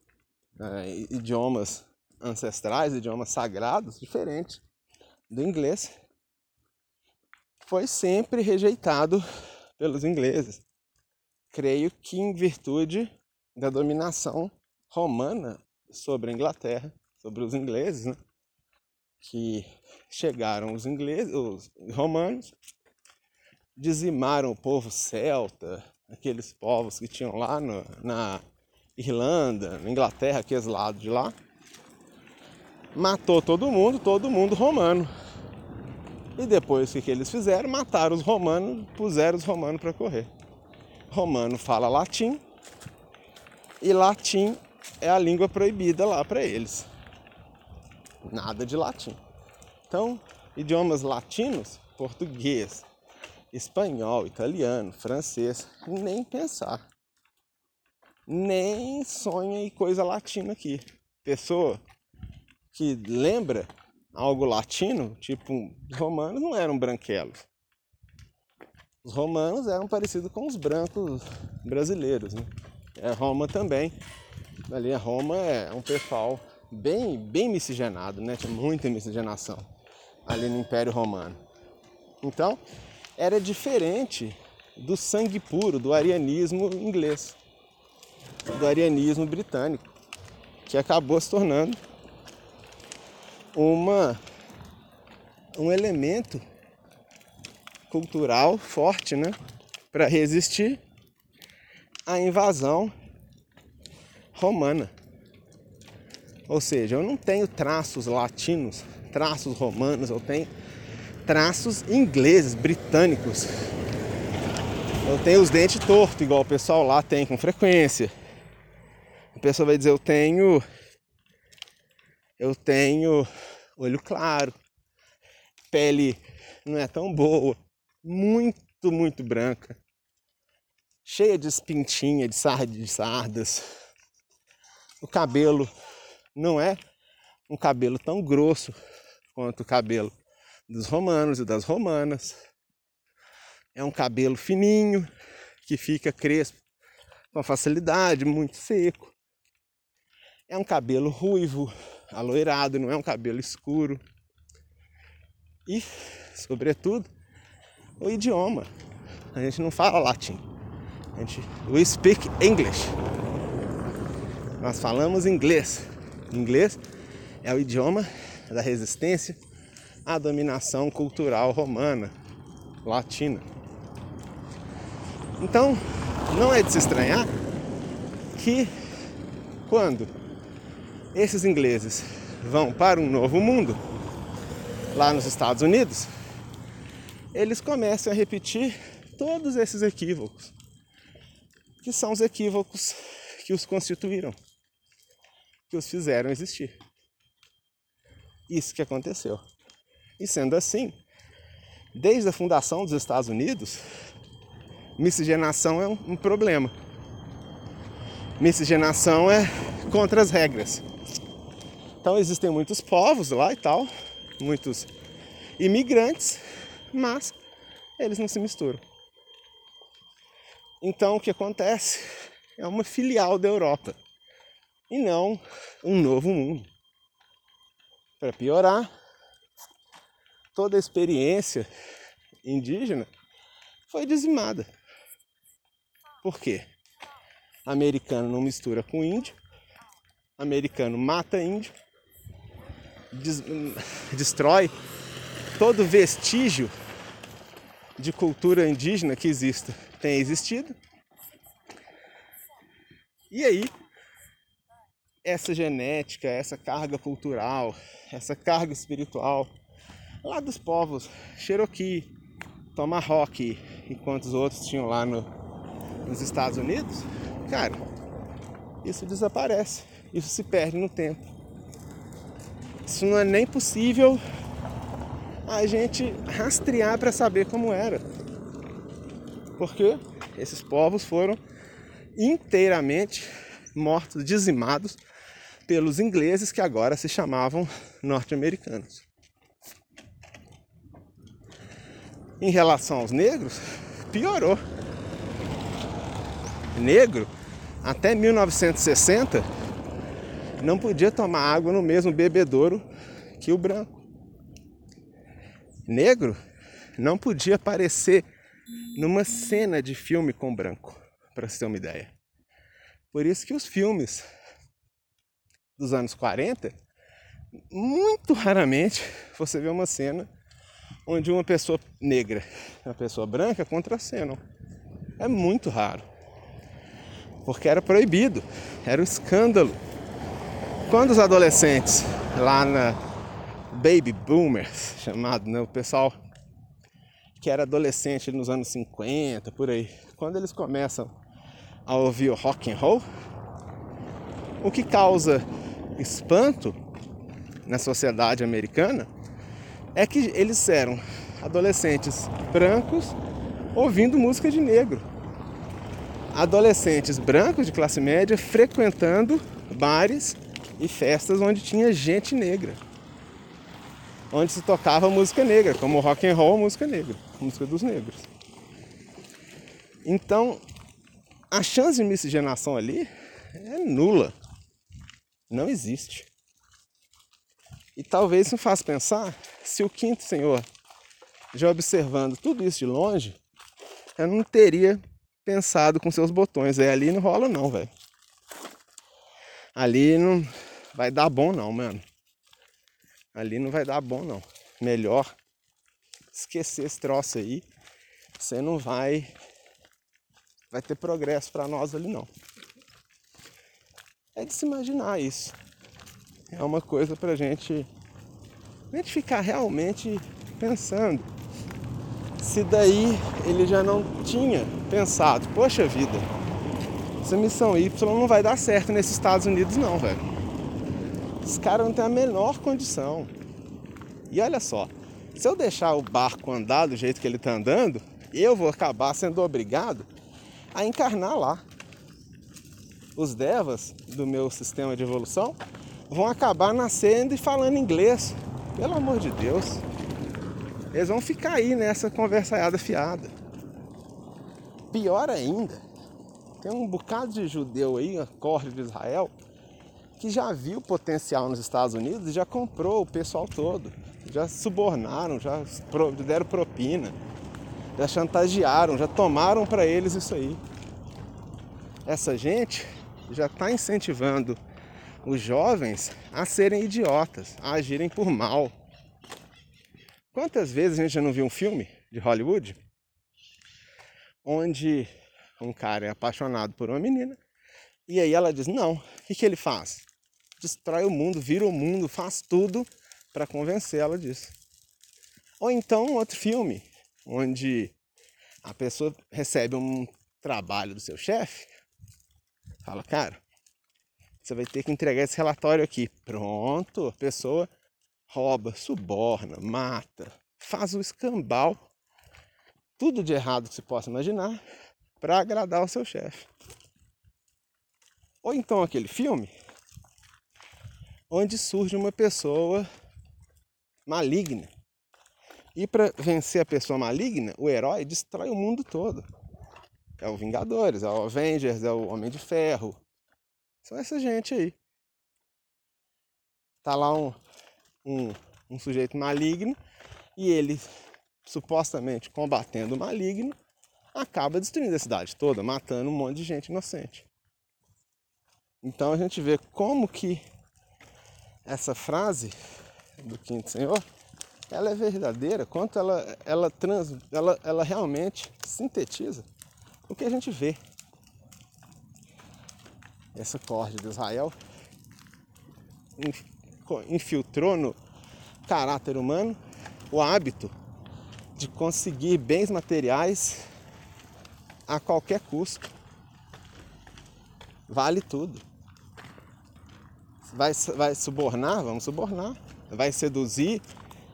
é, idiomas ancestrais, idiomas sagrados, diferentes do inglês, foi sempre rejeitado pelos ingleses. Creio que em virtude da dominação romana sobre a Inglaterra, sobre os ingleses, né? que chegaram os ingleses, os romanos, dizimaram o povo celta, aqueles povos que tinham lá no, na Irlanda, Inglaterra, aqueles lados de lá. Matou todo mundo, todo mundo romano. E depois o que, que eles fizeram? Mataram os romanos, puseram os romanos para correr. Romano fala latim e latim é a língua proibida lá para eles. Nada de latim. Então, idiomas latinos, português, espanhol, italiano, francês, nem pensar nem sonha em coisa latina aqui. Pessoa que lembra algo latino, tipo, os romanos não eram branquelos. Os romanos eram parecidos com os brancos brasileiros, né? É, Roma também. Ali a Roma é um pessoal bem, bem miscigenado, né? Tinha muita miscigenação ali no Império Romano. Então, era diferente do sangue puro, do arianismo inglês do arianismo britânico, que acabou se tornando uma um elemento cultural forte, né, para resistir à invasão romana. Ou seja, eu não tenho traços latinos, traços romanos, eu tenho traços ingleses, britânicos. Eu tenho os dentes tortos, igual o pessoal lá tem com frequência. A pessoa vai dizer, eu tenho. Eu tenho olho claro, pele não é tão boa, muito, muito branca, cheia de espintinha, de, de sardas. O cabelo não é um cabelo tão grosso quanto o cabelo dos romanos e das romanas. É um cabelo fininho, que fica crespo com facilidade, muito seco. É um cabelo ruivo, aloirado, não é um cabelo escuro. E, sobretudo, o idioma. A gente não fala latim. A gente, we speak English. Nós falamos inglês. Inglês é o idioma da resistência à dominação cultural romana, latina. Então, não é de se estranhar que quando esses ingleses vão para um novo mundo, lá nos Estados Unidos, eles começam a repetir todos esses equívocos, que são os equívocos que os constituíram, que os fizeram existir. Isso que aconteceu. E sendo assim, desde a fundação dos Estados Unidos, miscigenação é um, problema. Miscigenação é contra as regras. Então existem muitos povos lá e tal, muitos imigrantes, mas eles não se misturam. Então o que acontece é uma filial da Europa e não um novo mundo. Para piorar, toda a experiência indígena foi dizimada. Por quê? Americano não mistura com índio, americano mata índio, des, destrói todo vestígio de cultura indígena que exista, tem existido. E aí, essa genética, essa carga cultural, essa carga espiritual lá dos povos Cherokee, Tomahawk e quantos outros tinham lá no, nos Estados Unidos, cara, isso desaparece, isso se perde no tempo. Isso não é nem possível a gente rastrear para saber como era. Porque esses povos foram inteiramente mortos, dizimados pelos ingleses que agora se chamavam norte-americanos. Em relação aos negros, piorou. Negro, até 1960, não podia tomar água no mesmo bebedouro que o branco. Negro não podia aparecer numa cena de filme com branco, para você ter uma ideia. Por isso que os filmes dos anos 40, muito raramente você vê uma cena onde uma pessoa negra e uma pessoa branca contracenam. É muito raro. Porque era proibido, era um escândalo. Quando os adolescentes lá na baby boomers, <laughs> chamado, né, o pessoal que era adolescente nos anos 50, por aí, quando eles começam a ouvir o rock and roll, o que causa espanto na sociedade americana é que eles eram adolescentes brancos ouvindo música de negro. Adolescentes brancos de classe média frequentando bares e festas onde tinha gente negra. Onde se tocava música negra, como rock and roll, música negra, música dos negros. Então, a chance de miscigenação ali é nula. Não existe. E talvez isso faça pensar se o quinto senhor, já observando tudo isso de longe, eu não teria pensado com seus botões. Aí ali não rola não, velho. Ali não vai dar bom não, mano. Ali não vai dar bom não. Melhor esquecer esse troço aí. Você não vai vai ter progresso para nós ali não. É de se imaginar isso é uma coisa para a gente, gente ficar realmente pensando. Se daí ele já não tinha pensado, poxa vida, essa missão Y não vai dar certo nesses Estados Unidos não, velho. Os caras não têm a menor condição. E olha só, se eu deixar o barco andar do jeito que ele está andando, eu vou acabar sendo obrigado a encarnar lá. Os devas do meu sistema de evolução vão acabar nascendo e falando inglês. Pelo amor de Deus. Eles vão ficar aí nessa conversaiada fiada. Pior ainda, tem um bocado de judeu aí, a corte de Israel, que já viu potencial nos Estados Unidos e já comprou o pessoal todo. Já subornaram, já deram propina, já chantagearam, já tomaram para eles isso aí. Essa gente já está incentivando os jovens a serem idiotas, a agirem por mal. Quantas vezes a gente já não viu um filme de Hollywood onde um cara é apaixonado por uma menina e aí ela diz: Não, o que, que ele faz? Destrói o mundo, vira o mundo, faz tudo para convencê-la disso. Ou então outro filme onde a pessoa recebe um trabalho do seu chefe, fala, cara, você vai ter que entregar esse relatório aqui. Pronto, a pessoa rouba, suborna, mata, faz o escambau, tudo de errado que você possa imaginar, para agradar o seu chefe. Ou então aquele filme onde surge uma pessoa maligna. E para vencer a pessoa maligna, o herói destrói o mundo todo. É o Vingadores, é o Avengers, é o Homem de Ferro, são essa gente aí. Tá lá um, um, um sujeito maligno e ele, supostamente combatendo o maligno, acaba destruindo a cidade toda, matando um monte de gente inocente. Então a gente vê como que essa frase do quinto senhor, ela é verdadeira, quanto ela, ela, trans, ela, ela realmente sintetiza o que a gente vê. Essa corte de Israel infiltrou no caráter humano o hábito de conseguir bens materiais a qualquer custo. Vale tudo. Vai, vai subornar? Vamos subornar. Vai seduzir?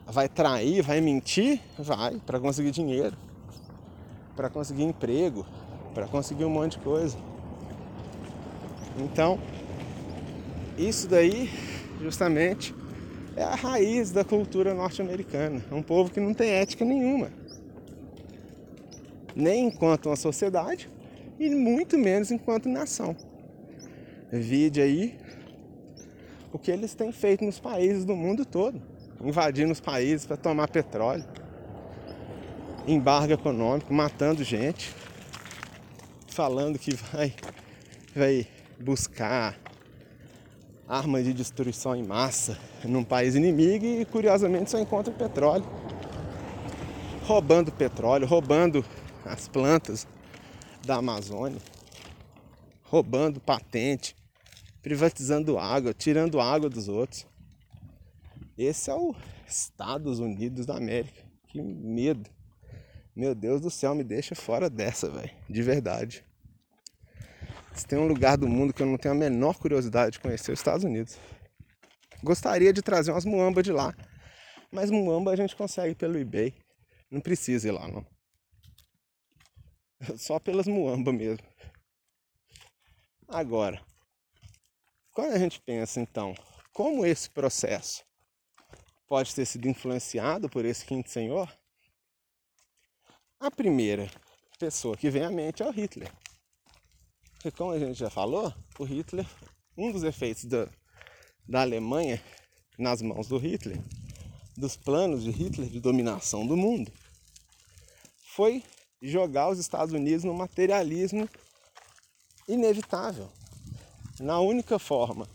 Vai trair? Vai mentir? Vai, para conseguir dinheiro, para conseguir emprego, para conseguir um monte de coisa. Então, isso daí, justamente, é a raiz da cultura norte-americana. É um povo que não tem ética nenhuma. Nem enquanto uma sociedade e muito menos enquanto nação. Vide aí o que eles têm feito nos países do mundo todo, invadindo os países para tomar petróleo, embargo econômico, matando gente, falando que vai, vai buscar armas de destruição em massa num país inimigo e curiosamente só encontra petróleo. Roubando petróleo, roubando as plantas da Amazônia, roubando patente, privatizando água, tirando água dos outros. Esse é o Estados Unidos da América. Que medo. Meu Deus do céu, me deixa fora dessa, velho. De verdade. Se tem um lugar do mundo que eu não tenho a menor curiosidade de conhecer, os Estados Unidos. Gostaria de trazer umas muambas de lá. Mas muamba a gente consegue pelo eBay. Não precisa ir lá, não. <laughs> Só pelas muambas mesmo. Agora, quando a gente pensa então, como esse processo pode ter sido influenciado por esse quinto senhor, a primeira pessoa que vem à mente é o Hitler. Porque como a gente já falou, o Hitler, um dos efeitos da, da Alemanha nas mãos do Hitler, dos planos de Hitler de dominação do mundo, foi jogar os Estados Unidos no materialismo inevitável. Na única forma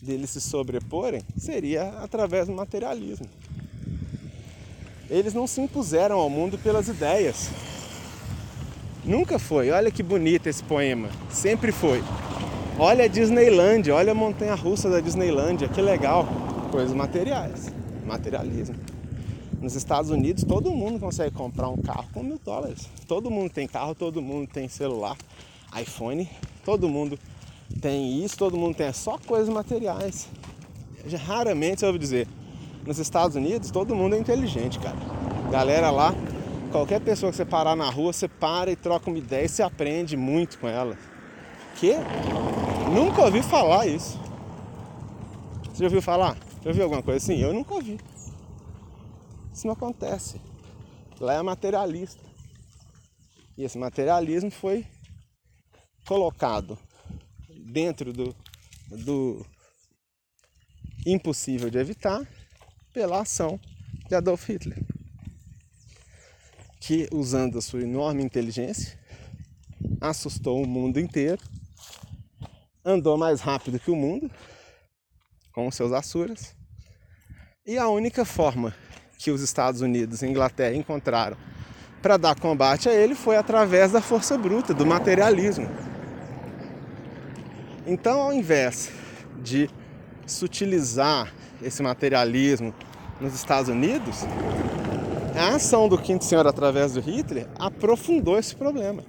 deles se sobreporem seria através do materialismo. Eles não se impuseram ao mundo pelas ideias. Nunca foi. Olha que bonito esse poema. Sempre foi. Olha a Disneylandia, olha a montanha russa da Disneylandia, que legal. Coisas materiais, materialismo. Nos Estados Unidos, todo mundo consegue comprar um carro com mil dólares. Todo mundo tem carro, todo mundo tem celular, iPhone, todo mundo tem isso, todo mundo tem é só coisas materiais. Raramente você ouve dizer, nos Estados Unidos todo mundo é inteligente, cara. Galera lá, qualquer pessoa que você parar na rua, você para e troca uma ideia e você aprende muito com ela. Que? Nunca ouvi falar isso. Você já ouviu falar? Já ouviu alguma coisa assim? Eu nunca ouvi. Isso não acontece. Lá é materialista. E esse materialismo foi colocado dentro do, do impossível de evitar pela ação de Adolf Hitler, que usando a sua enorme inteligência assustou o mundo inteiro, andou mais rápido que o mundo com seus Assuras, e a única forma que os Estados Unidos e Inglaterra encontraram para dar combate a ele foi através da força bruta, do materialismo. Então, ao invés de sutilizar esse materialismo nos Estados Unidos, a ação do Quinto Senhor através do Hitler aprofundou esse problema.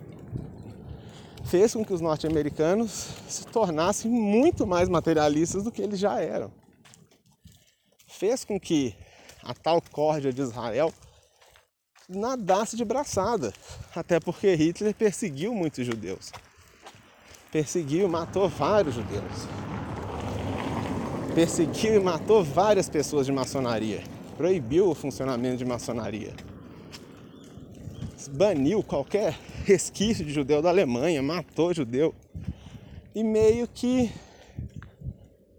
Fez com que os norte-americanos se tornassem muito mais materialistas do que eles já eram. Fez com que a tal córdia de Israel nadasse de braçada, até porque Hitler perseguiu muitos judeus. Perseguiu, matou vários judeus. Perseguiu e matou várias pessoas de maçonaria. Proibiu o funcionamento de maçonaria. Baniu qualquer resquício de judeu da Alemanha, matou judeu. E meio que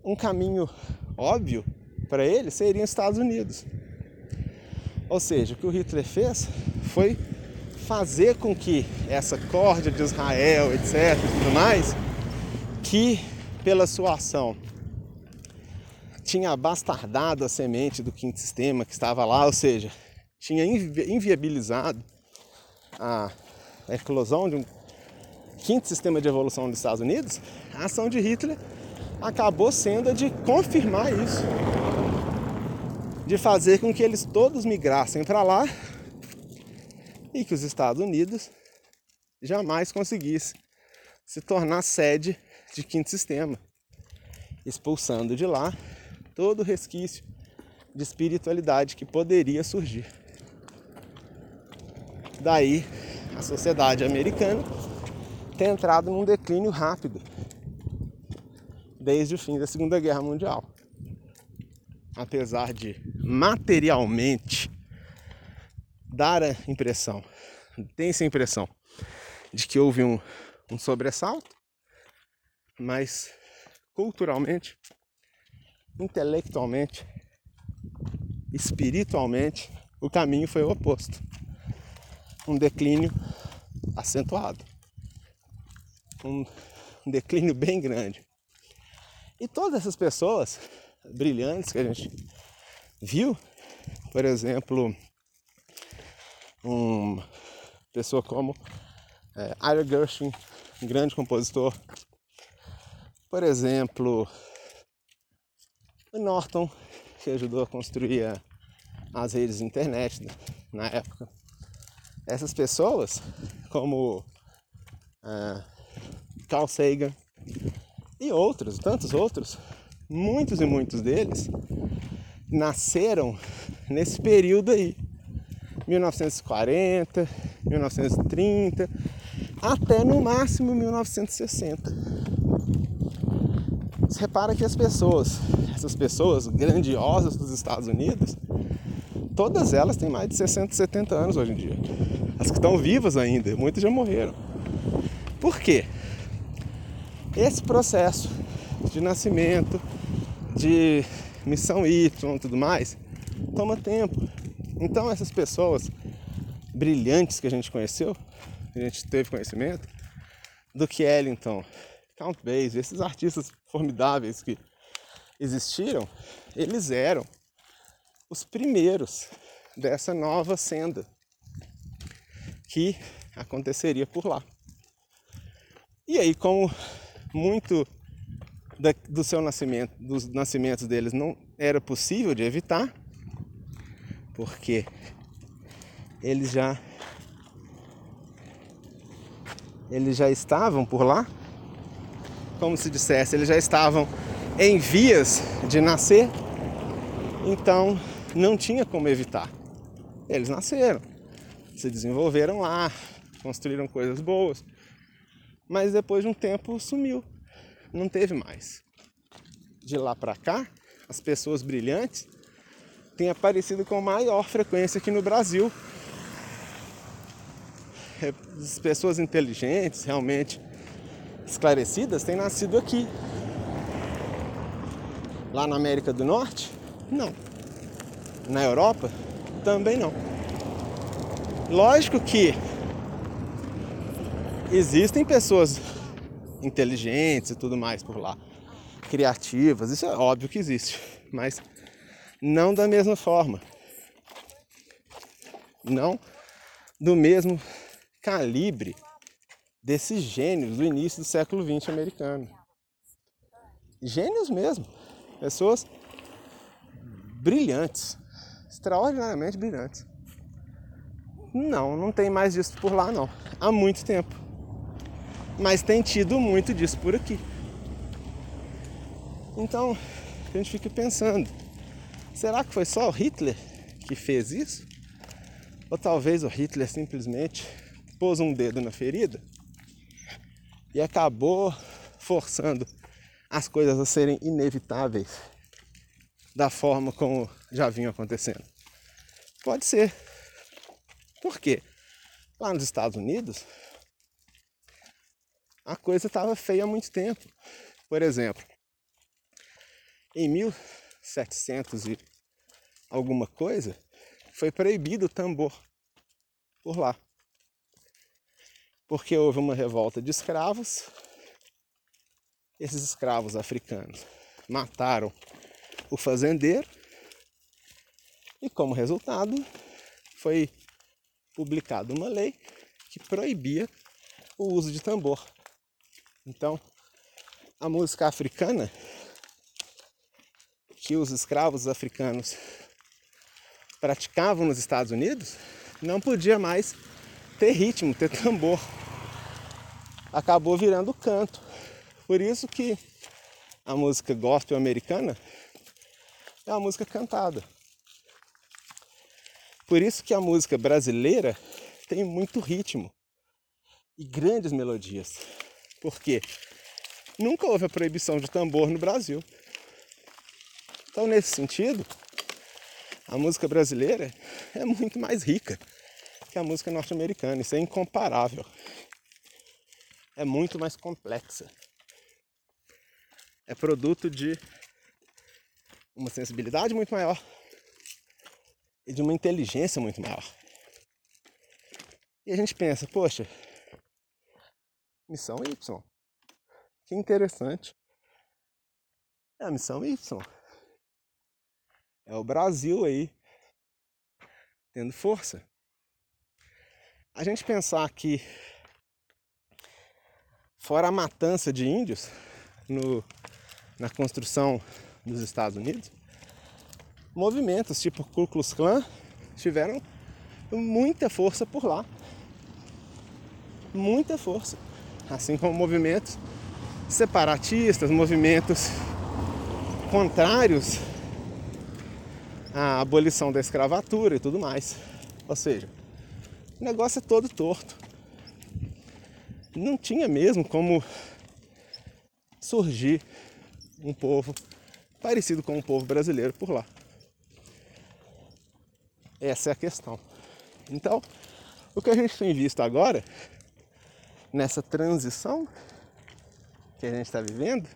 um caminho óbvio para ele seria os Estados Unidos. Ou seja, o que o Hitler fez foi fazer com que essa corda de Israel, etc, tudo mais, que pela sua ação, tinha abastardado a semente do quinto sistema que estava lá, ou seja, tinha inviabilizado a eclosão de um quinto sistema de evolução dos Estados Unidos, a ação de Hitler acabou sendo a de confirmar isso, de fazer com que eles todos migrassem para lá e que os Estados Unidos jamais conseguisse se tornar sede de quinto sistema, expulsando de lá todo o resquício de espiritualidade que poderia surgir. Daí a sociedade americana tem entrado num declínio rápido desde o fim da Segunda Guerra Mundial. Apesar de materialmente dar a impressão, tem essa impressão de que houve um, um sobressalto, mas culturalmente, intelectualmente, espiritualmente, o caminho foi o oposto. Um declínio acentuado. Um declínio bem grande. E todas essas pessoas brilhantes que a gente viu, por exemplo, uma pessoa como é, Ira Gershwin, um grande compositor, por exemplo, Norton, que ajudou a construir a, as redes de internet na época. Essas pessoas, como uh, Carl Sagan, e outros, tantos outros, muitos e muitos deles nasceram nesse período aí, 1940, 1930, até no máximo 1960. Você repara que as pessoas, essas pessoas grandiosas dos Estados Unidos, todas elas têm mais de 60, 70 anos hoje em dia. As que estão vivas ainda, muitas já morreram. Por quê? Esse processo de nascimento, de missão Y e tudo mais, toma tempo. Então essas pessoas brilhantes que a gente conheceu, a gente teve conhecimento, do que Ellington, Count Basie, esses artistas formidáveis que existiram, eles eram os primeiros dessa nova senda que aconteceria por lá. E aí, como muito da, do seu nascimento, dos nascimentos deles não era possível de evitar, porque eles já eles já estavam por lá, como se dissesse, eles já estavam em vias de nascer, então não tinha como evitar. Eles nasceram, se desenvolveram lá, construíram coisas boas, mas depois de um tempo sumiu, não teve mais. De lá para cá, as pessoas brilhantes têm aparecido com maior frequência aqui no Brasil. É, as pessoas inteligentes, realmente esclarecidas, têm nascido aqui. Lá na América do Norte, não. Na Europa, também não. Lógico que existem pessoas inteligentes e tudo mais por lá, criativas, isso é óbvio que existe, mas não da mesma forma, não do mesmo calibre desses gênios do início do século XX americano. Gênios mesmo, pessoas brilhantes, extraordinariamente brilhantes. Não, não tem mais disso por lá não, há muito tempo mas tem tido muito disso por aqui. Então a gente fica pensando: será que foi só o Hitler que fez isso? Ou talvez o Hitler simplesmente pôs um dedo na ferida e acabou forçando as coisas a serem inevitáveis da forma como já vinham acontecendo? Pode ser. Por quê? Lá nos Estados Unidos, a coisa estava feia há muito tempo. Por exemplo, em 1700 e alguma coisa, foi proibido o tambor por lá. Porque houve uma revolta de escravos esses escravos africanos mataram o fazendeiro e, como resultado, foi publicada uma lei que proibia o uso de tambor. Então, a música africana que os escravos africanos praticavam nos Estados Unidos não podia mais ter ritmo, ter tambor. Acabou virando canto. Por isso que a música gospel americana é uma música cantada. Por isso que a música brasileira tem muito ritmo e grandes melodias. Porque nunca houve a proibição de tambor no Brasil. Então, nesse sentido, a música brasileira é muito mais rica que a música norte-americana. Isso é incomparável. É muito mais complexa. É produto de uma sensibilidade muito maior e de uma inteligência muito maior. E a gente pensa, poxa, missão Y. Que interessante. É a missão Y. É o Brasil aí tendo força. A gente pensar que fora a matança de índios no, na construção dos Estados Unidos, movimentos tipo Ku Klux Klan tiveram muita força por lá. Muita força. Assim como movimentos separatistas, movimentos contrários à abolição da escravatura e tudo mais. Ou seja, o negócio é todo torto. Não tinha mesmo como surgir um povo parecido com o povo brasileiro por lá. Essa é a questão. Então, o que a gente tem visto agora, nessa transição que a gente está vivendo,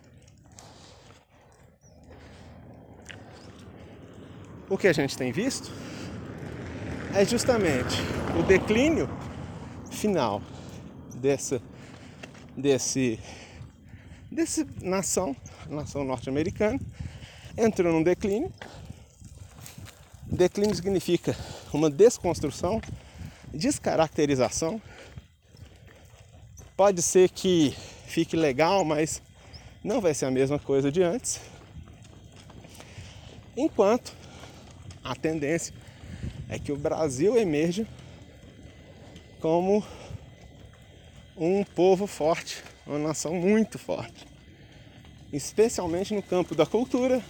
o que a gente tem visto é justamente o declínio final dessa desse desse nação, nação norte-americana, entrou num declínio Declínio significa uma desconstrução, descaracterização. Pode ser que fique legal, mas não vai ser a mesma coisa de antes. Enquanto a tendência é que o Brasil emerja como um povo forte, uma nação muito forte, especialmente no campo da cultura,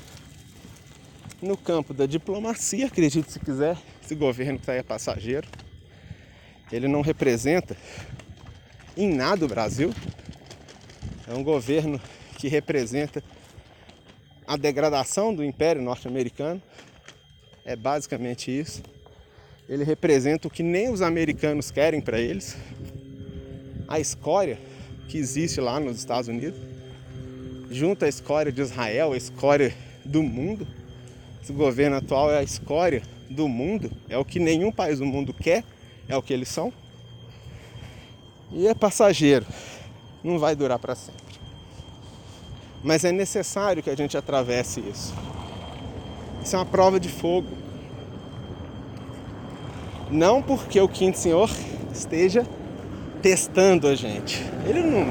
no campo da diplomacia, acredite se quiser, esse governo que está aí é passageiro. Ele não representa em nada o Brasil. É um governo que representa a degradação do Império Norte-Americano. É basicamente isso. Ele representa o que nem os americanos querem para eles. A escória que existe lá nos Estados Unidos, junto à escória de Israel, a escória do mundo esse governo atual é a escória do mundo, é o que nenhum país do mundo quer, é o que eles são. E é passageiro, não vai durar para sempre. Mas é necessário que a gente atravesse isso. Isso é uma prova de fogo. Não porque o quinto senhor esteja testando a gente. Ele não,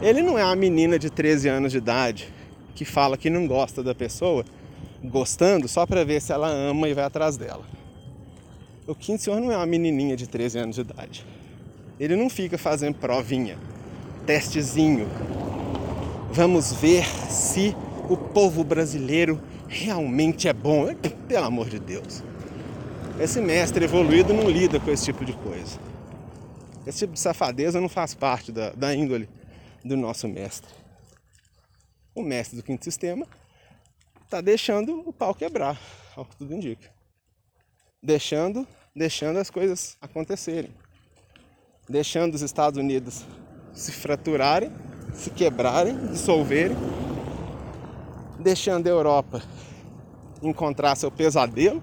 ele não é uma menina de 13 anos de idade que fala que não gosta da pessoa gostando só para ver se ela ama e vai atrás dela. O quinto senhor não é uma menininha de 13 anos de idade. Ele não fica fazendo provinha, testezinho. Vamos ver se o povo brasileiro realmente é bom. Pelo amor de Deus. Esse mestre evoluído não lida com esse tipo de coisa. Esse tipo de safadeza não faz parte da, da índole do nosso mestre. O mestre do quinto sistema tá deixando o pau quebrar, ao que tudo indica. Deixando, deixando as coisas acontecerem. Deixando os Estados Unidos se fraturarem, se quebrarem, dissolverem. Deixando a Europa encontrar seu pesadelo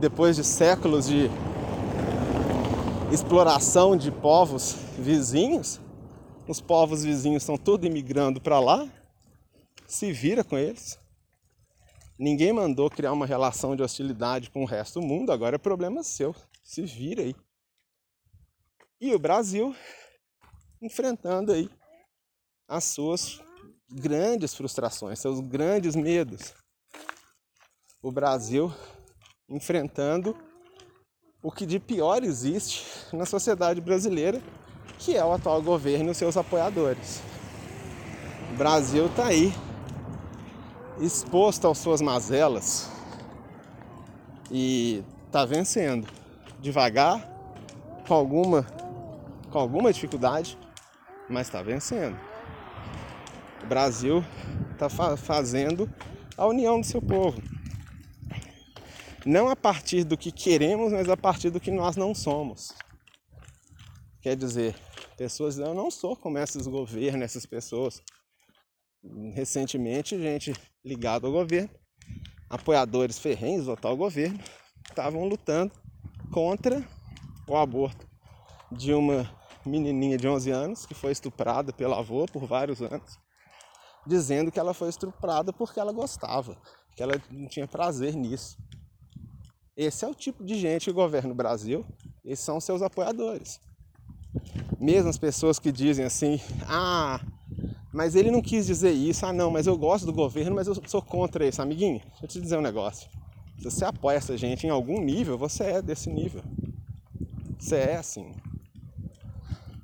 depois de séculos de exploração de povos vizinhos os povos vizinhos estão todos imigrando para lá, se vira com eles. Ninguém mandou criar uma relação de hostilidade com o resto do mundo, agora é problema seu. Se vira aí. E o Brasil enfrentando aí as suas grandes frustrações, seus grandes medos. O Brasil enfrentando o que de pior existe na sociedade brasileira, que é o atual governo e seus apoiadores. O Brasil está aí exposto às suas mazelas e está vencendo devagar, com alguma, com alguma dificuldade, mas está vencendo. O Brasil está fa fazendo a união do seu povo. Não a partir do que queremos, mas a partir do que nós não somos. Quer dizer, pessoas dizem, eu não sou como esses governos, essas pessoas. Recentemente, gente ligada ao governo, apoiadores ferrenhos do atual governo, estavam lutando contra o aborto de uma menininha de 11 anos que foi estuprada pelo avô por vários anos, dizendo que ela foi estuprada porque ela gostava, que ela não tinha prazer nisso. Esse é o tipo de gente que governa o Brasil, esses são seus apoiadores. Mesmo as pessoas que dizem assim: ah, mas ele não quis dizer isso, ah, não, mas eu gosto do governo, mas eu sou contra isso. Amiguinho, deixa eu te dizer um negócio. Se você apoia essa gente em algum nível, você é desse nível. Você é assim.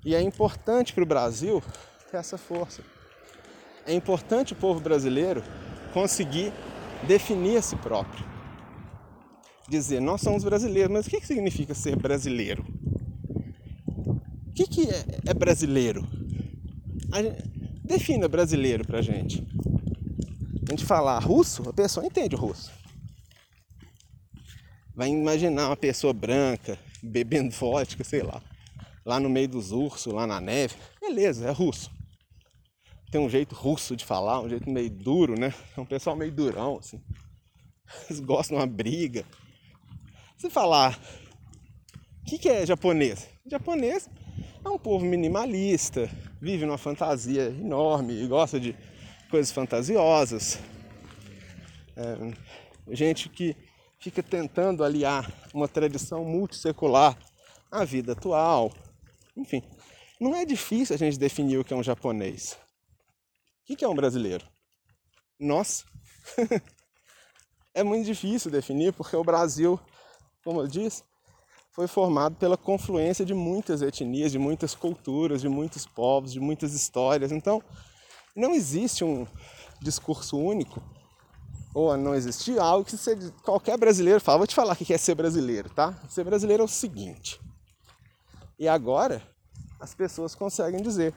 E é importante para o Brasil ter essa força. É importante o povo brasileiro conseguir definir a si próprio. Dizer, nós somos brasileiros, mas o que significa ser brasileiro? O que, que é, é brasileiro? Gente, defina brasileiro pra gente. A gente falar russo, a pessoa entende russo. Vai imaginar uma pessoa branca, bebendo <laughs> vodka, sei lá, lá no meio dos ursos, lá na neve. Beleza, é russo. Tem um jeito russo de falar, um jeito meio duro, né? É um pessoal meio durão, assim. Eles gostam de uma briga. Se falar, o que, que é japonês? Japonês é um povo minimalista, vive numa fantasia enorme e gosta de coisas fantasiosas. É, gente que fica tentando aliar uma tradição multissecular à vida atual. Enfim, não é difícil a gente definir o que é um japonês. O que é um brasileiro? Nós. <laughs> é muito difícil definir porque o Brasil, como eu disse, foi formado pela confluência de muitas etnias, de muitas culturas, de muitos povos, de muitas histórias. Então, não existe um discurso único ou não existir algo que você, qualquer brasileiro fala. Vou te falar o que é ser brasileiro, tá? Ser brasileiro é o seguinte. E agora as pessoas conseguem dizer: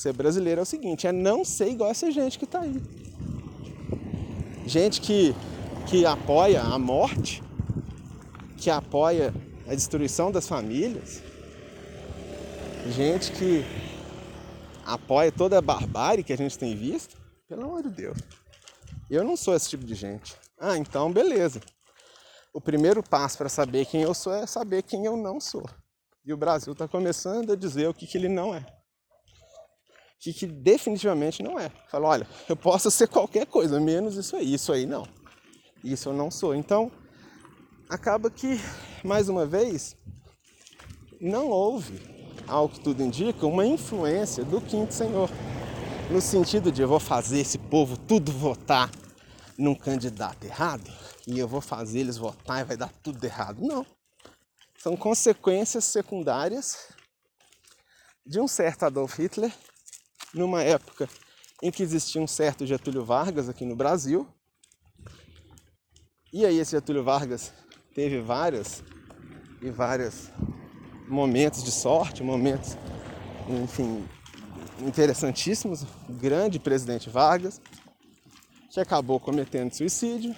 ser brasileiro é o seguinte, é não ser igual essa gente que está aí. Gente que, que apoia a morte, que apoia a destruição das famílias, gente que apoia toda a barbárie que a gente tem visto, pelo amor de Deus. Eu não sou esse tipo de gente. Ah, então beleza. O primeiro passo para saber quem eu sou é saber quem eu não sou. E o Brasil está começando a dizer o que, que ele não é. Que, que definitivamente não é. Fala, olha, eu posso ser qualquer coisa, menos isso aí. Isso aí não. Isso eu não sou. Então, acaba que, mais uma vez, não houve, ao que tudo indica, uma influência do quinto senhor no sentido de eu vou fazer esse povo tudo votar num candidato errado e eu vou fazer eles votar e vai dar tudo errado. Não. São consequências secundárias de um certo Adolf Hitler numa época em que existia um certo Getúlio Vargas aqui no Brasil. E aí esse Getúlio Vargas teve várias e vários momentos de sorte, momentos, enfim, interessantíssimos, grande presidente Vargas, que acabou cometendo suicídio,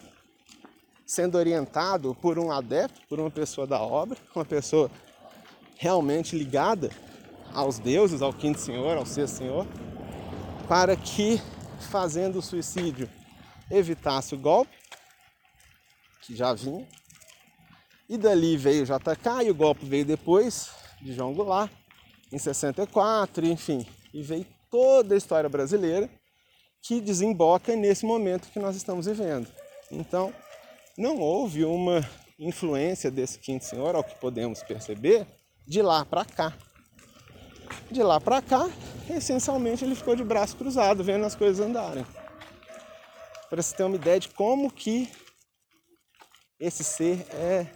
sendo orientado por um adepto, por uma pessoa da obra, uma pessoa realmente ligada aos deuses, ao quinto senhor, ao sexto senhor, para que, fazendo o suicídio, evitasse o golpe, que já vinha. E dali veio o JK e o golpe veio depois de João Goulart, em 64, enfim, e veio toda a história brasileira que desemboca nesse momento que nós estamos vivendo. Então, não houve uma influência desse quinto senhor, ao que podemos perceber, de lá para cá. De lá para cá, essencialmente ele ficou de braço cruzado, vendo as coisas andarem. Para você ter uma ideia de como que esse ser é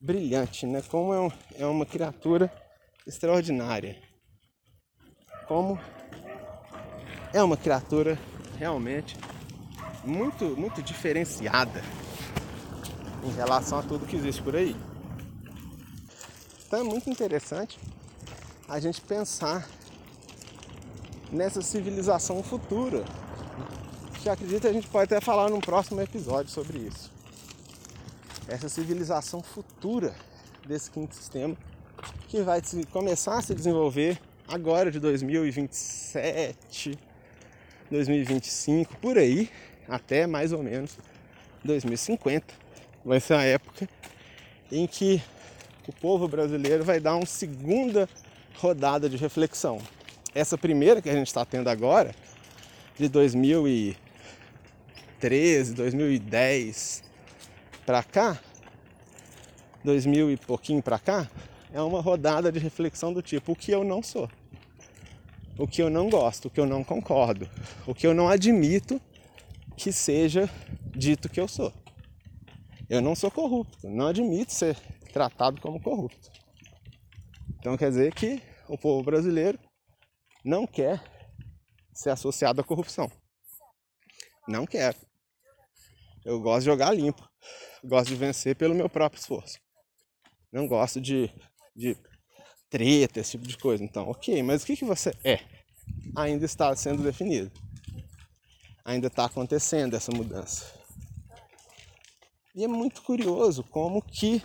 brilhante, né? Como é, um, é uma criatura extraordinária. Como é uma criatura realmente muito, muito diferenciada em relação a tudo que existe por aí. Então é muito interessante a gente pensar nessa civilização futura. Que acredito a gente pode até falar num próximo episódio sobre isso. Essa civilização futura desse quinto sistema que vai começar a se desenvolver agora de 2027, 2025, por aí, até mais ou menos 2050. Vai ser a época em que o povo brasileiro vai dar uma segunda rodada de reflexão. Essa primeira que a gente está tendo agora, de 2013, 2010 para cá, 2000 e pouquinho para cá, é uma rodada de reflexão do tipo: o que eu não sou, o que eu não gosto, o que eu não concordo, o que eu não admito que seja dito que eu sou. Eu não sou corrupto, não admito ser tratado como corrupto. Então quer dizer que o povo brasileiro não quer ser associado à corrupção. Não quer. Eu gosto de jogar limpo. Gosto de vencer pelo meu próprio esforço. Não gosto de, de treta, esse tipo de coisa. Então, ok, mas o que, que você é? Ainda está sendo definido. Ainda está acontecendo essa mudança. E é muito curioso como que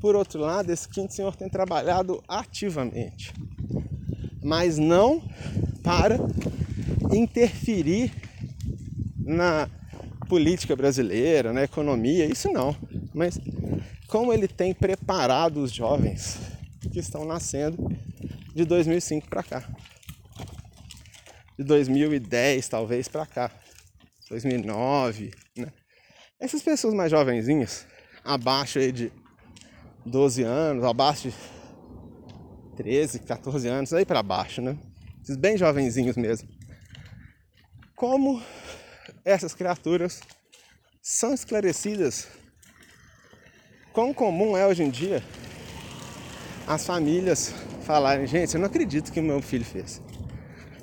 por outro lado, esse quinto senhor tem trabalhado ativamente, mas não para interferir na política brasileira, na economia, isso não. Mas como ele tem preparado os jovens que estão nascendo de 2005 para cá. De 2010 talvez para cá. 2009, né? Essas pessoas mais jovenzinhas, abaixo aí de 12 anos, abaixo de 13, 14 anos, aí para baixo, né? Esses bem jovenzinhos mesmo. Como essas criaturas são esclarecidas. Quão comum é hoje em dia as famílias falarem, gente, eu não acredito que meu filho fez.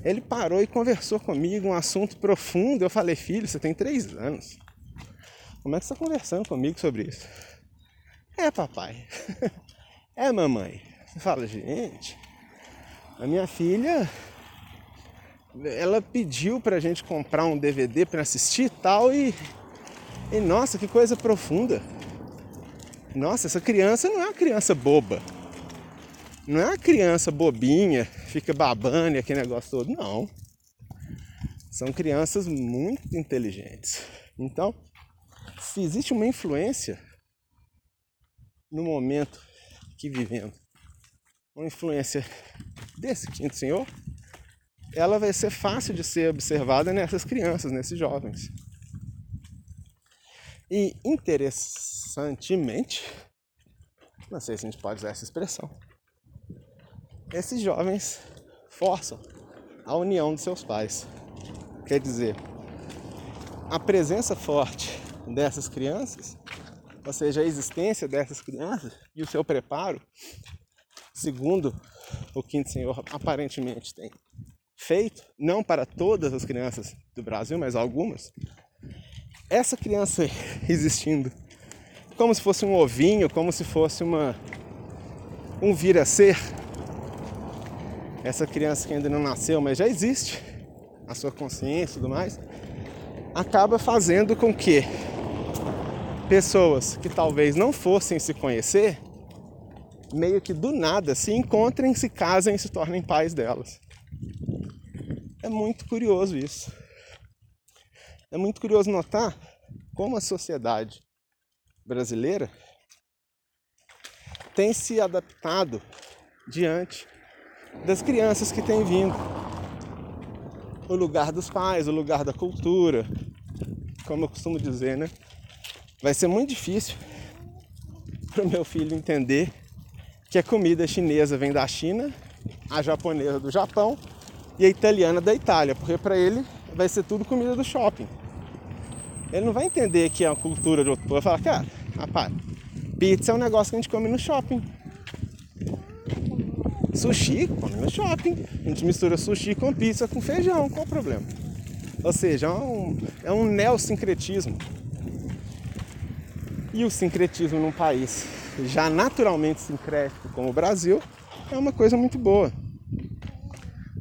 Ele parou e conversou comigo um assunto profundo. Eu falei, filho, você tem três anos. Como é que você está conversando comigo sobre isso? É, papai. <laughs> É, mamãe. Você fala, gente, a minha filha, ela pediu pra gente comprar um DVD para assistir e tal e, e nossa, que coisa profunda. Nossa, essa criança não é uma criança boba. Não é uma criança bobinha, fica babando e aquele negócio todo. Não. São crianças muito inteligentes. Então, se existe uma influência no momento que vivemos, uma influência desse quinto senhor, ela vai ser fácil de ser observada nessas crianças, nesses jovens. E interessantemente, não sei se a gente pode usar essa expressão, esses jovens forçam a união de seus pais. Quer dizer, a presença forte dessas crianças ou seja, a existência dessas crianças e o seu preparo, segundo o Quinto Senhor aparentemente tem feito, não para todas as crianças do Brasil, mas algumas, essa criança existindo como se fosse um ovinho, como se fosse uma um vir a ser, essa criança que ainda não nasceu, mas já existe, a sua consciência e tudo mais, acaba fazendo com que pessoas que talvez não fossem se conhecer, meio que do nada se encontrem, se casem e se tornem pais delas. É muito curioso isso. É muito curioso notar como a sociedade brasileira tem se adaptado diante das crianças que têm vindo. O lugar dos pais, o lugar da cultura. Como eu costumo dizer, né? Vai ser muito difícil <laughs> para o meu filho entender que a comida chinesa vem da China, a japonesa do Japão e a italiana da Itália, porque para ele vai ser tudo comida do shopping. Ele não vai entender que é uma cultura de outro povo. Vai falar, cara, rapaz, pizza é um negócio que a gente come no shopping. Sushi, come no shopping. A gente mistura sushi com pizza com feijão, qual o problema? Ou seja, é um, é um neosincretismo. E o sincretismo num país já naturalmente sincrético como o Brasil é uma coisa muito boa.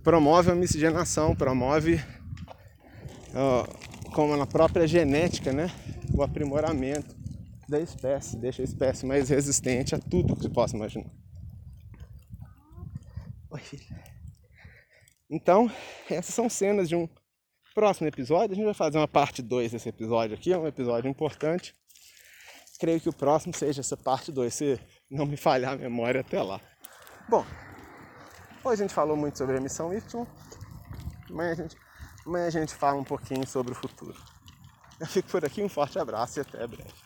Promove a miscigenação, promove, como na própria genética, né, o aprimoramento da espécie, deixa a espécie mais resistente a tudo que se possa imaginar. Oi. Então, essas são cenas de um próximo episódio. A gente vai fazer uma parte 2 desse episódio aqui, é um episódio importante. Creio que o próximo seja essa parte 2, se não me falhar a memória até lá. Bom, hoje a gente falou muito sobre a missão Y, amanhã a gente, amanhã a gente fala um pouquinho sobre o futuro. Eu fico por aqui, um forte abraço e até breve.